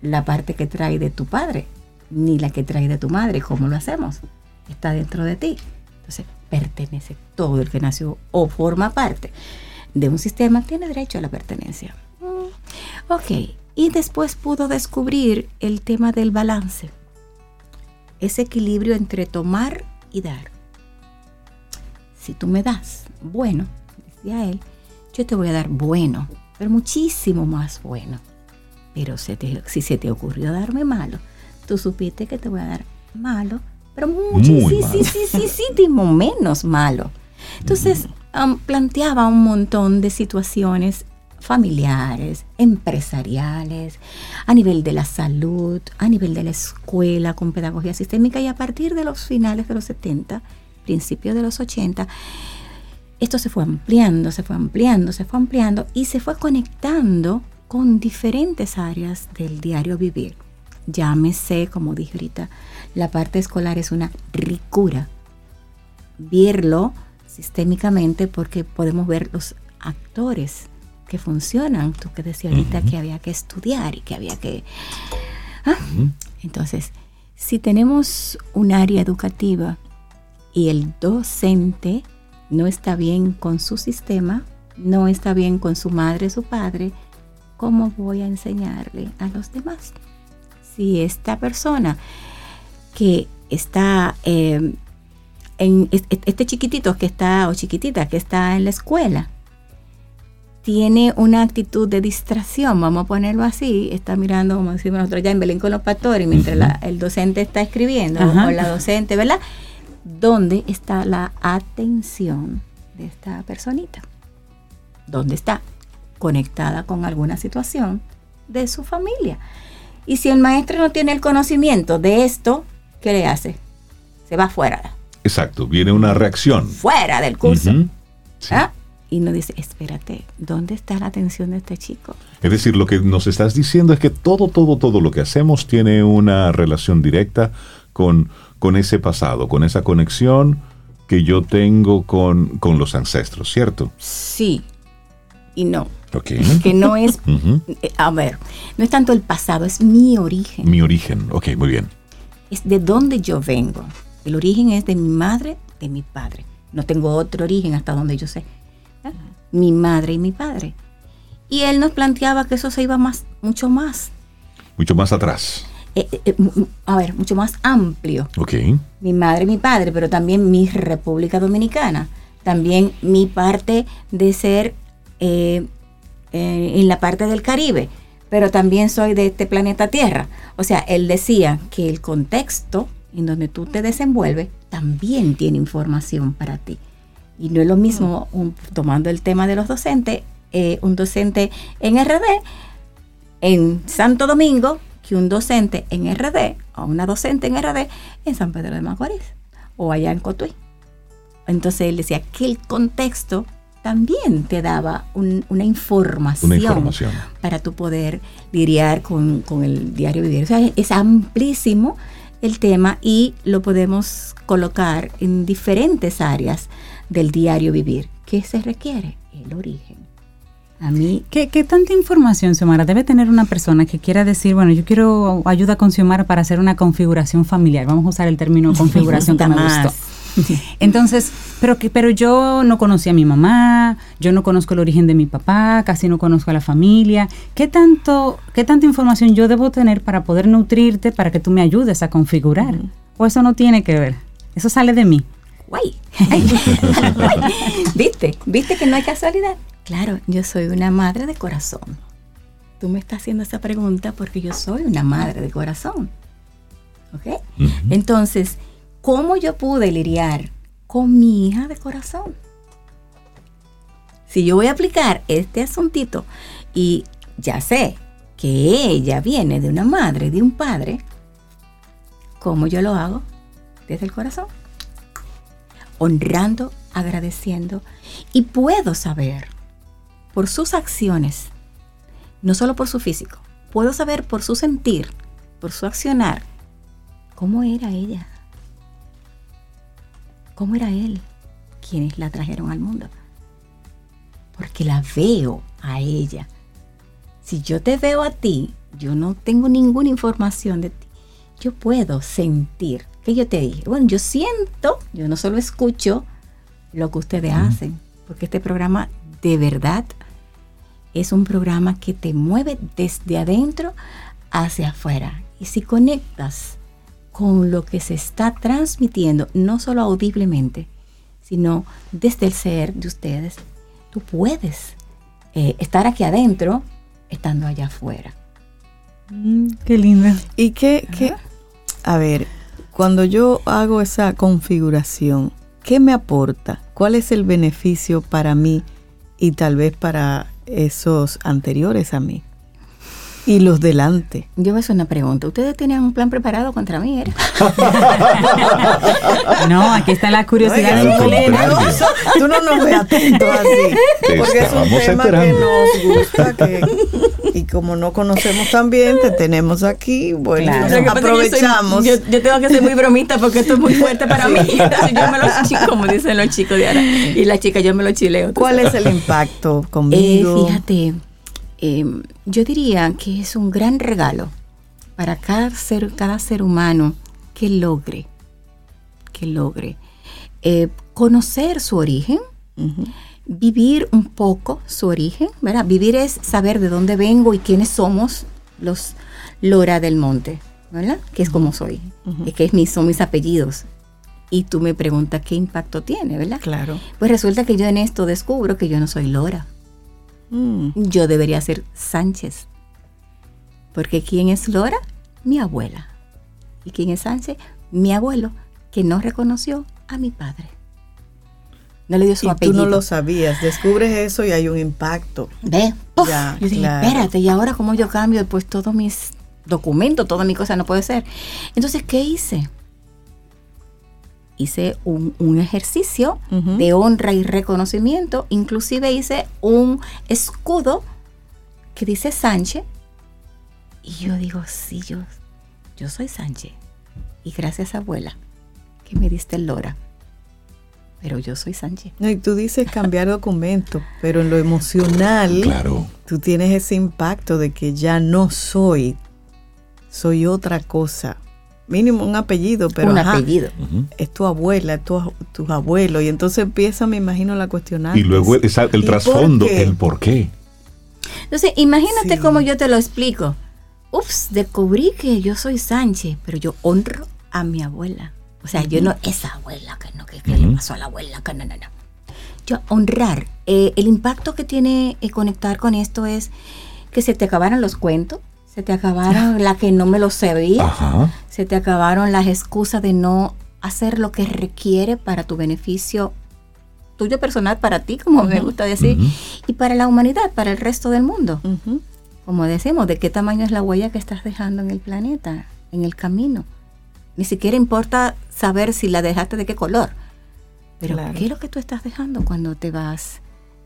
la parte que trae de tu padre, ni la que trae de tu madre. ¿Cómo lo hacemos? Está dentro de ti. Entonces, pertenece todo el que nació o forma parte de un sistema tiene derecho a la pertenencia. Mm, ok, y después pudo descubrir el tema del balance, ese equilibrio entre tomar y dar. Si tú me das bueno, decía él, yo te voy a dar bueno, pero muchísimo más bueno. Pero si se te ocurrió darme malo, tú supiste que te voy a dar malo pero muchísimo, sí, sí, sí, sí, sí, menos malo. Entonces, um, planteaba un montón de situaciones familiares, empresariales, a nivel de la salud, a nivel de la escuela con pedagogía sistémica y a partir de los finales de los 70, principios de los 80, esto se fue ampliando, se fue ampliando, se fue ampliando y se fue conectando con diferentes áreas del diario vivir. Llámese, como dije ahorita, la parte escolar es una ricura. Verlo sistémicamente porque podemos ver los actores que funcionan. Tú que decías ahorita que había que estudiar y que había que... ¿ah? Entonces, si tenemos un área educativa y el docente no está bien con su sistema, no está bien con su madre, su padre, ¿cómo voy a enseñarle a los demás? Si esta persona que está eh, en este chiquitito que está o chiquitita que está en la escuela tiene una actitud de distracción, vamos a ponerlo así, está mirando, como decimos nosotros ya en Belén con los pastores, mientras el docente está escribiendo, o la docente, ¿verdad? ¿Dónde está la atención de esta personita? ¿Dónde está? Conectada con alguna situación de su familia. Y si el maestro no tiene el conocimiento de esto, ¿qué le hace? Se va fuera. Exacto, viene una reacción. Fuera del curso. ¿Ah? y nos dice, espérate, ¿dónde está la atención de este chico? Es decir, lo que nos estás diciendo es que todo, todo, todo lo que hacemos tiene una relación directa con, con ese pasado, con esa conexión que yo tengo con, con los ancestros, ¿cierto? Sí y no. Que no *laughs* es, eh, a ver, no es tanto el pasado, es mi origen. Mi origen, ok, muy bien. Es de dónde yo vengo. El origen es de mi madre, de mi padre. No tengo otro origen hasta donde yo sé mi madre y mi padre. Y él nos planteaba que eso se iba más, mucho más. Mucho más atrás. Eh, eh, eh, a ver, mucho más amplio. Ok. Mi madre y mi padre, pero también mi República Dominicana. También mi parte de ser en la parte del Caribe, pero también soy de este planeta Tierra. O sea, él decía que el contexto en donde tú te desenvuelves también tiene información para ti. Y no es lo mismo, tomando el tema de los docentes, eh, un docente en RD en Santo Domingo que un docente en RD o una docente en RD en San Pedro de Macorís o allá en Cotuí. Entonces él decía que el contexto también te daba una, información para tu poder lidiar con, con, el diario vivir. O sea, es amplísimo el tema y lo podemos colocar en diferentes áreas del diario vivir. ¿Qué se requiere? El origen. A mí. ¿Qué, tanta información, Xiomara, debe tener una persona que quiera decir, bueno, yo quiero ayuda con Xiomara para hacer una configuración familiar? Vamos a usar el término *laughs* configuración que me gustó. Entonces, pero que, pero yo no conocí a mi mamá, yo no conozco el origen de mi papá, casi no conozco a la familia. ¿Qué tanto, qué tanta información yo debo tener para poder nutrirte para que tú me ayudes a configurar? ¿O eso no tiene que ver? Eso sale de mí. *laughs* Guay. ¿Viste? ¿Viste que no hay casualidad? Claro, yo soy una madre de corazón. Tú me estás haciendo esa pregunta porque yo soy una madre de corazón. ¿Ok? Entonces, ¿cómo yo pude lidiar con mi hija de corazón? Si yo voy a aplicar este asuntito y ya sé que ella viene de una madre, de un padre, ¿cómo yo lo hago? Desde el corazón honrando, agradeciendo y puedo saber por sus acciones, no solo por su físico, puedo saber por su sentir, por su accionar, cómo era ella, cómo era él, quienes la trajeron al mundo. Porque la veo a ella. Si yo te veo a ti, yo no tengo ninguna información de ti. Yo puedo sentir ¿Qué yo te dije? Bueno, yo siento, yo no solo escucho lo que ustedes hacen, porque este programa de verdad es un programa que te mueve desde adentro hacia afuera. Y si conectas con lo que se está transmitiendo, no solo audiblemente, sino desde el ser de ustedes, tú puedes eh, estar aquí adentro estando allá afuera. Mm, qué lindo. Y qué, qué, a ver, cuando yo hago esa configuración, ¿qué me aporta? ¿Cuál es el beneficio para mí y tal vez para esos anteriores a mí? Y los delante. Yo me hacer una pregunta. ¿Ustedes tenían un plan preparado contra mí? era? *laughs* No, aquí está la curiosidad del colega. contrario. Tú no nos ves atentos así. *laughs* Te Porque es un tema esperando. que nos gusta. que- y como no conocemos tan bien, te tenemos aquí. Bueno, Claro. nos yo soy- aprovechamos. Yo, yo tengo que ser muy bromista porque esto es muy fuerte para mí. Entonces yo me lo *laughs* como dicen los chicos de ahora. Y la chica, yo me lo chileo. tú ¿Cuál sabes. es el impacto Eh, conmigo? fíjate, eh, yo diría que es un gran regalo para cada ser, cada ser humano que logre, que logre eh, conocer su origen, vivir un poco su origen, ¿verdad? Vivir es saber de dónde vengo y quiénes somos los Lora del Monte, ¿verdad? Que es como soy, es que es mis, son mis apellidos. Y tú me preguntas qué impacto tiene, ¿verdad? Claro. Pues resulta que yo en esto descubro que yo no soy Lora, Mm. yo debería ser Sánchez. Porque ¿quién es Lora? Mi abuela. ¿Y quién es Sánchez? Mi abuelo, que no reconoció a mi padre. No le dio su Y tú no lo sabías. Descubres eso y hay un impacto. Ve, ¡puf! Ya, yo dije, claro. espérate, y ahora cómo yo cambio pues todos mis documentos, todas mis cosas, no puede ser. Entonces, ¿qué hice? Hice un, un ejercicio de honra y reconocimiento, inclusive hice un escudo que dice Sánchez, y yo digo, sí, yo, yo soy Sánchez, y gracias abuela, que me diste el Lora, pero yo soy Sánchez. No, y tú dices cambiar documento, pero en lo emocional, Claro. tú tienes ese impacto de que ya no soy, soy otra cosa. Mínimo un apellido, pero un ajá, apellido. Es tu abuela, es tu, tus abuelos. Y entonces empieza, me imagino, la cuestionar. Y luego el, esa- el ¿Y trasfondo, por el por qué. Entonces, imagínate Sí. cómo yo te lo explico. Ups, descubrí que yo soy Sánchez, pero yo honro a mi abuela. O sea, yo no, esa abuela que no, que, que le pasó a la abuela, que no, no, no. Yo honrar. eh, el impacto que tiene eh, conectar con esto es que se te acabaron los cuentos, se te acabaron la que no me lo sabía, Ajá. se te acabaron las excusas de no hacer lo que requiere para tu beneficio tuyo personal, para ti, como me gusta decir, y para la humanidad, para el resto del mundo como decimos, de qué tamaño es la huella que estás dejando en el planeta, en el camino. Ni siquiera importa saber si la dejaste de qué color. Pero Claro. ¿qué es lo que tú estás dejando cuando te vas?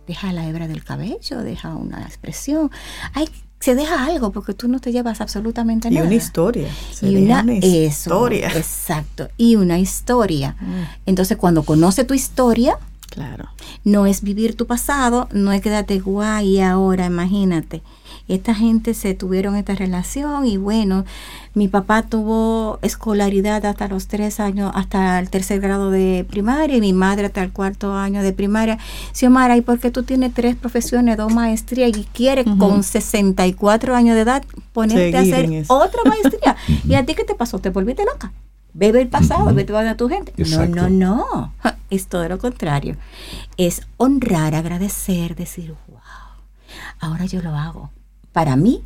Deja la hebra del cabello, deja una expresión. Ay, se deja algo porque tú no te llevas absolutamente Y nada. una historia. Y una, una eso, historia. exacto. Y una historia. Mm, Entonces, cuando conoce tu historia, claro. no es vivir tu pasado, no es quedarte guay ahora, imagínate. Esta gente se tuvieron esta relación y bueno, mi papá tuvo escolaridad hasta los tres años, hasta el tercer grado de primaria y mi madre hasta el cuarto año de primaria. Xiomara, ¿y por qué tú tienes tres profesiones, dos maestrías y quieres Ujú. con 64 años de edad ponerte Seguir a hacer otra *laughs* maestría? ¿Y a ti qué te pasó? ¿Te volviste loca? Bebe el pasado, Ujú. vete a tu gente. Exacto. No, no, no. Es todo lo contrario. Es honrar, agradecer, decir, wow, ahora yo lo hago para mí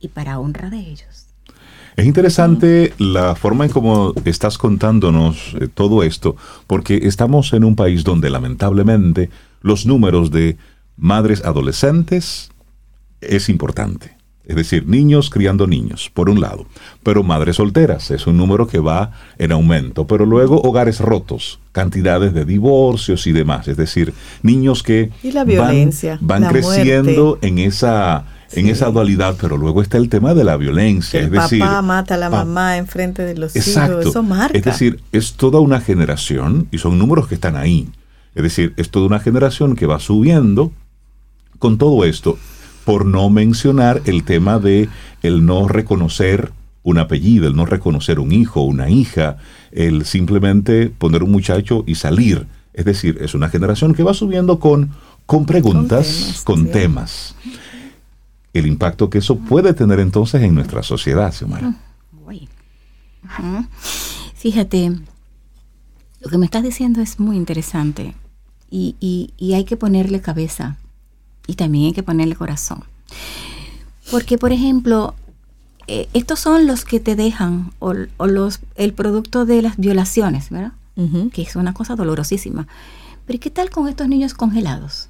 y para honra de ellos. Es interesante la forma en cómo estás contándonos eh, todo esto, porque estamos en un país donde lamentablemente los números de madres adolescentes es importante. Es decir, niños criando niños, por un lado, pero madres solteras es un número que va en aumento, pero luego hogares rotos, cantidades de divorcios y demás, es decir, niños que Y la van- violencia, van, la creciendo en esa en Sí. esa dualidad, pero luego está el tema de la violencia, El es decir, papá mata a la mamá enfrente de los Exacto. hijos. Eso marca. Es decir, es toda una generación, y son números que están ahí. Es decir, es toda una generación que va subiendo con todo esto, por no mencionar el tema de el no reconocer un apellido, el no reconocer un hijo, una hija, el simplemente poner un muchacho y salir. Es decir, es una generación que va subiendo con, con preguntas, con Con temas. temas, El impacto que eso puede tener entonces en nuestra sociedad, Xiomara. Ujú. Fíjate, lo que me estás diciendo es muy interesante y, y- y hay que ponerle cabeza y también hay que ponerle corazón. Porque, por ejemplo, eh, estos son los que te dejan o, o los, el producto de las violaciones, ¿verdad? Que es una cosa dolorosísima. Pero ¿y qué tal con estos niños congelados?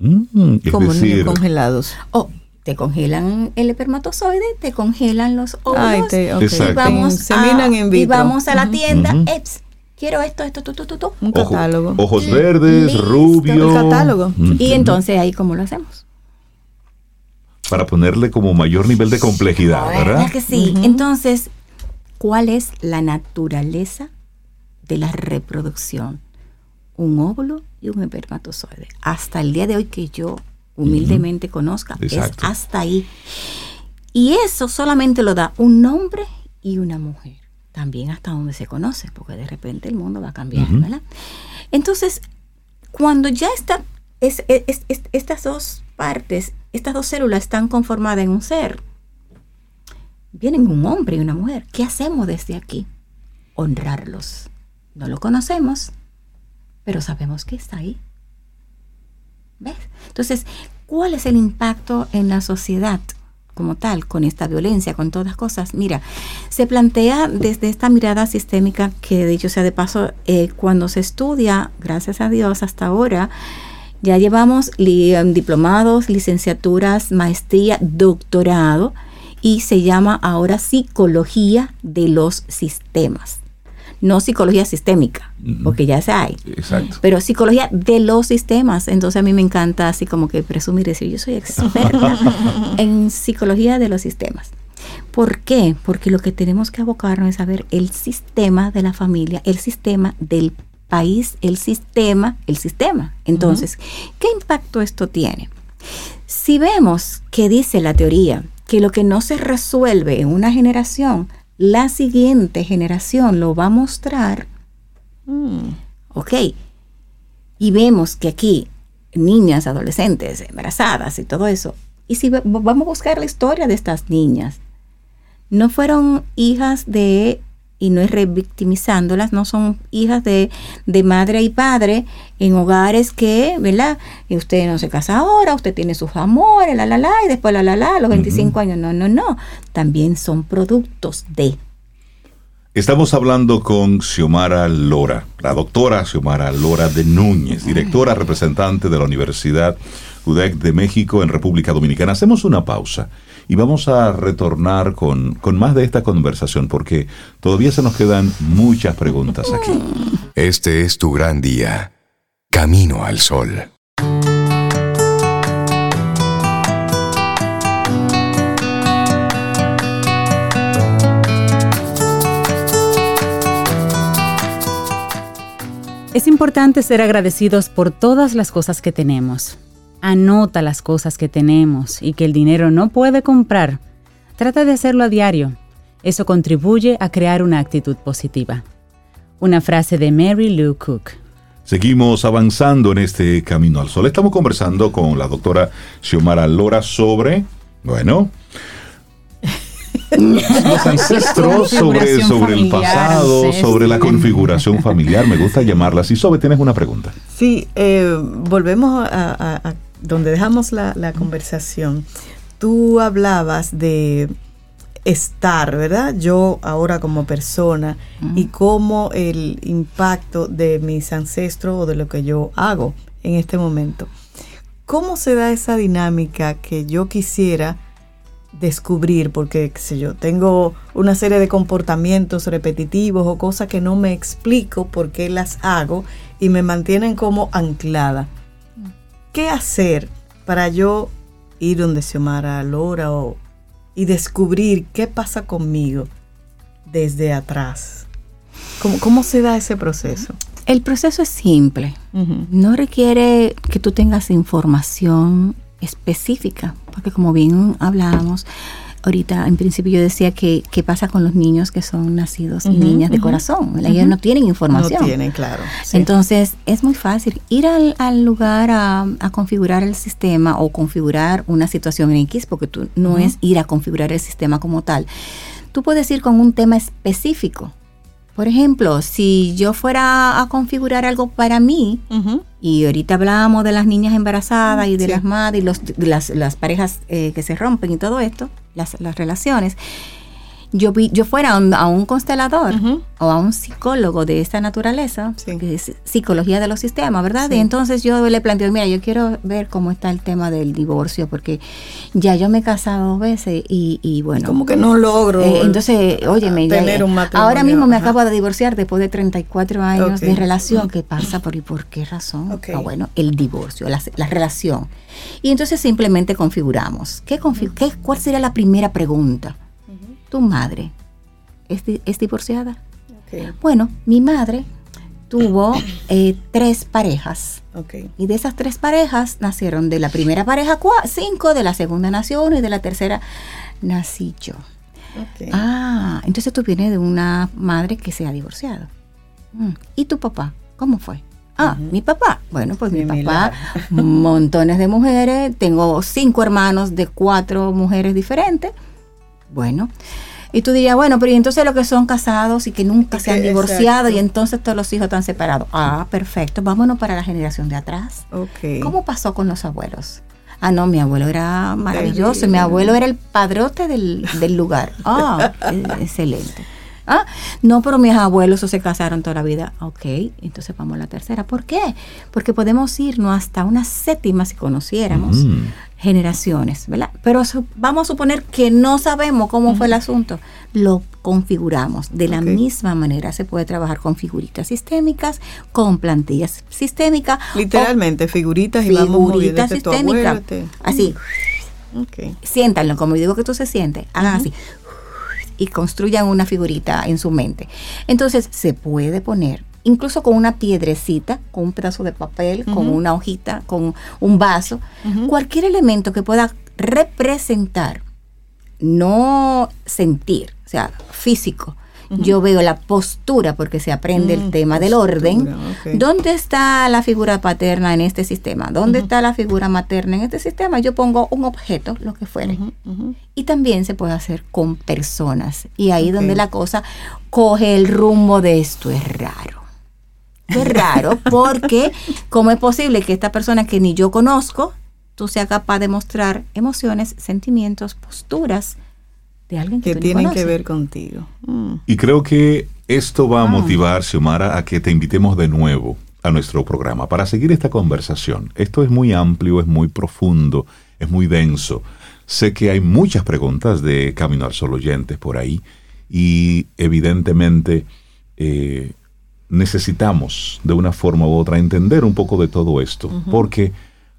Mm, Como decir, niños congelados. O te congelan el espermatozoide, te congelan los óvulos Ay, te, ok. Exacto. y vamos, a, y vamos a la tienda, Ujú. "Eps, quiero esto, esto, tú, tú, tú, tú. Un ojo- catálogo. ojos verdes, listo, rubio. el catálogo. Mm, Y entonces ahí, ¿cómo lo hacemos? Para ponerle como mayor nivel de complejidad, ¿verdad? ¿Verdad que sí? Entonces, ¿cuál es la naturaleza de la reproducción? Un óvulo y un espermatozoide. Hasta el día de hoy que yo humildemente conozca, Exacto. es hasta ahí. Y eso solamente lo da un hombre y una mujer. También hasta donde se conoce, porque de repente el mundo va a cambiar. ¿verdad? Entonces, cuando ya está, es, es- es- estas dos partes, estas dos células están conformadas en un ser, vienen un hombre y una mujer. ¿Qué hacemos desde aquí? Honrarlos. No lo conocemos, pero sabemos que está ahí. ¿Ves? Entonces, ¿cuál es el impacto en la sociedad como tal con esta violencia, con todas cosas? Mira, se plantea desde esta mirada sistémica que, dicho sea de paso, eh, cuando se estudia, gracias a Dios, hasta ahora, ya llevamos diplomados, licenciaturas, maestría, doctorado y se llama ahora psicología de los sistemas. No psicología sistémica, porque ya se hay. Exacto. Pero psicología de los sistemas. Entonces a mí me encanta así como que presumir y decir, yo soy experta *laughs* en psicología de los sistemas. ¿Por qué? Porque lo que tenemos que abocarnos es saber el sistema de la familia, el sistema del país, el sistema, el sistema. Entonces, ¿qué impacto esto tiene? Si vemos que dice la teoría que lo que no se resuelve en una generación, la siguiente generación lo va a mostrar, Mm. ok, y vemos que aquí niñas, adolescentes, embarazadas y todo eso, y si vamos a buscar la historia de estas niñas, no fueron hijas de, y no es revictimizándolas, no son hijas de, de madre y padre en hogares que, ¿verdad? Y usted no se casa ahora, usted tiene sus amores, la la la, y después la la la, a los 25 años, no, no, no, también son productos de. Estamos hablando con Xiomara Lora, la doctora Xiomara Lora de Núñez, directora representante de la Universidad UDEC de México en República Dominicana. Hacemos una pausa y vamos a retornar con, con más de esta conversación porque todavía se nos quedan muchas preguntas aquí. Este es tu gran día. Camino al sol. Es importante ser agradecidos por todas las cosas que tenemos. Anota las cosas que tenemos y que el dinero no puede comprar. Trata de hacerlo a diario. Eso contribuye a crear una actitud positiva. Una frase de Mary Lou Cook. Seguimos avanzando en este camino al sol. Estamos conversando con la doctora Xiomara Lora sobre, bueno, los ancestros, *laughs* sobre, el pasado, ancestro. sobre la configuración familiar. Me gusta llamarla así. Sobe, tienes una pregunta. Sí, eh, volvemos a, a- a donde dejamos la, la conversación. Tú hablabas de estar, ¿verdad? Yo ahora como persona y cómo el impacto de mis ancestros o de lo que yo hago en este momento. ¿Cómo se da esa dinámica que yo quisiera descubrir? Porque, qué sé yo, tengo una serie de comportamientos repetitivos o cosas que no me explico por qué las hago y me mantienen como anclada. ¿Qué hacer para yo ir donde Xiomara Lora o, y descubrir qué pasa conmigo desde atrás? ¿Cómo, cómo se da ese proceso? El proceso es simple. No requiere que tú tengas información específica, porque como bien hablábamos, ahorita en principio yo decía que qué pasa con los niños que son nacidos y niñas de corazón. Ellos no tienen información. No tienen, claro. sí. Entonces es muy fácil ir al, al lugar a, a configurar el sistema o configurar una situación en X, porque tú no es ir a configurar el sistema como tal. Tú puedes ir con un tema específico. Por ejemplo, si yo fuera a configurar algo para mí, y ahorita hablábamos de las niñas embarazadas y de Sí. las madres y los, de las, las parejas eh, que se rompen y todo esto, las, las relaciones. Yo vi, yo fuera a un, a un constelador o a un psicólogo de esta naturaleza, Sí. que es psicología de los sistemas, ¿verdad? Sí. Y entonces yo le planteo, mira, yo quiero ver cómo está el tema del divorcio, porque ya yo me he casado dos veces y, y bueno. Como que no logro. Eh, entonces, óyeme, ya- tener un matrimonio. ahora mismo me Ajá. acabo de divorciar después de 34 años de relación. ¿Qué pasa? ¿Por, y por qué razón? Ah, bueno, el divorcio, la, la relación. Y entonces simplemente configuramos. ¿Qué confi- qué- ¿Cuál sería la primera pregunta? ¿Tu madre es, di- es divorciada? Bueno, mi madre tuvo eh, tres parejas. ok. Y de esas tres parejas nacieron de la primera pareja cinco, de la segunda nació uno y de la tercera nací yo. Ah, entonces tú vienes de una madre que se ha divorciado. Mm, ¿Y tu papá? ¿Cómo fue? Ah, mi papá. Bueno, pues mi papá, montones de mujeres. Tengo cinco hermanos de cuatro mujeres diferentes. Bueno. Y tú dirías, bueno, pero y entonces los que son casados y que nunca se han divorciado exacto. y entonces todos los hijos están separados. Ah, perfecto. Vámonos para la generación de atrás. Ok. ¿Cómo pasó con los abuelos? Ah, no, mi abuelo era maravilloso. Mi abuelo era el padrote del, del lugar. Ah, *laughs* eh, excelente. Ah, no, pero mis abuelos se casaron toda la vida. Ok, entonces vamos a la tercera. ¿Por qué? Porque podemos irnos hasta una séptima si conociéramos Mm. Generaciones, ¿verdad? Pero vamos a suponer que no sabemos cómo fue el asunto. Lo configuramos. De la misma manera se puede trabajar con figuritas sistémicas, con plantillas sistémicas. Literalmente, figuritas y vamos moviendo figurita tu sistémica. abuelo, este- Así, Ok. siéntanlo, como digo que tú se sientes, hagan así y construyan una figurita en su mente. Entonces se puede poner, incluso con una piedrecita, con un pedazo de papel, con una hojita, con un vaso, cualquier elemento que pueda representar, no sentir, o sea, físico. Yo veo la postura, porque se aprende el Mm, tema del orden. ¿Dónde está la figura paterna en este sistema? ¿Dónde está la figura materna en este sistema? Yo pongo un objeto, lo que fuere. Y también se puede hacer con personas. Y ahí Ok. donde la cosa coge el rumbo de esto es raro. Es raro porque ¿cómo es posible que esta persona que ni yo conozco, tú seas capaz de mostrar emociones, sentimientos, posturas de alguien que, Que tú tienen que ver contigo. Mm. Y creo que esto va a Ah. motivar, Xiomara, a que te invitemos de nuevo a nuestro programa para seguir esta conversación. Esto es muy amplio, es muy profundo, es muy denso. Sé que hay muchas preguntas de Camino al Sol oyentes por ahí y evidentemente eh, necesitamos de una forma u otra entender un poco de todo esto, porque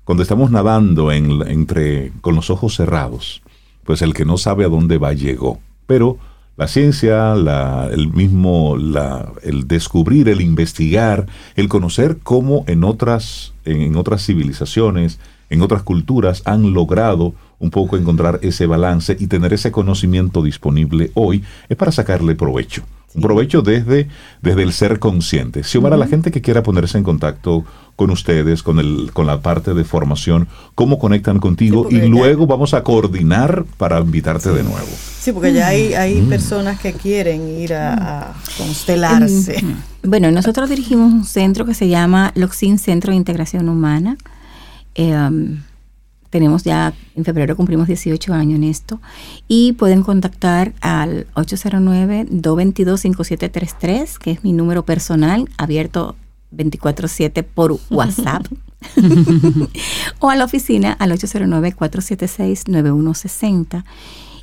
cuando estamos nadando en- entre, con los ojos cerrados, pues el que no sabe a dónde va llegó. Pero la ciencia, la- el mismo, la- el descubrir, el investigar, el conocer cómo en otras, en otras civilizaciones, en otras culturas han logrado un poco encontrar ese balance y tener ese conocimiento disponible hoy, es para sacarle provecho. Un provecho desde, desde el ser consciente. Xiomara, la gente que quiera ponerse en contacto con ustedes, con, el, con la parte de formación, ¿cómo conectan contigo? Sí, y ya- luego vamos a coordinar para invitarte de nuevo. Sí, porque ya hay, Mm. hay personas que quieren ir a, a constelarse. Mm. Bueno, nosotros dirigimos un centro que se llama Loxin Centro de Integración Humana. Eh, um, tenemos ya, en febrero cumplimos 18 años en esto. Y pueden contactar al 809-222-5733, que es mi número personal, abierto 24/7 por WhatsApp. *laughs* *laughs* o a la oficina al 809-476-9160.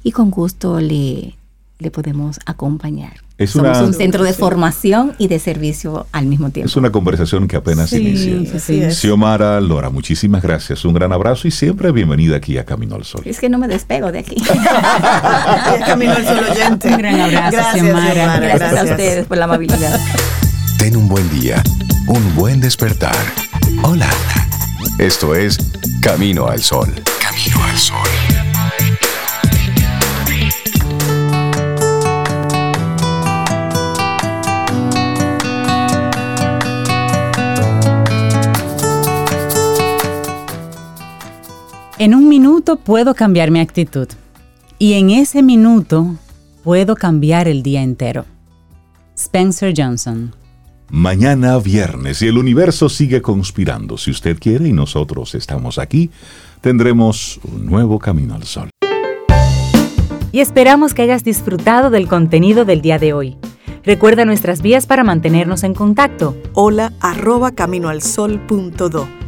Y con gusto le, le podemos acompañar. Es Somos una- un centro de Sí. formación y de servicio al mismo tiempo. Es una conversación que apenas Sí, inicia. es. Xiomara Lora, muchísimas gracias. Un gran abrazo y siempre bienvenida aquí a Camino al Sol. Es que no me despego de aquí. *laughs* Camino al Sol oyente. Un gran abrazo, Gracias, Xiomara. Xiomara, Gracias, a ustedes por la amabilidad. Ten un buen día, un buen despertar. Hola. Esto es Camino al Sol. Camino al Sol. En un minuto puedo cambiar mi actitud. Y en ese minuto puedo cambiar el día entero. Spencer Johnson. Mañana viernes y el universo sigue conspirando. Si usted quiere y nosotros estamos aquí, tendremos un nuevo Camino al Sol. y esperamos que hayas disfrutado del contenido del día de hoy. Recuerda nuestras vías para mantenernos en contacto. Hola arroba caminoalsol.do.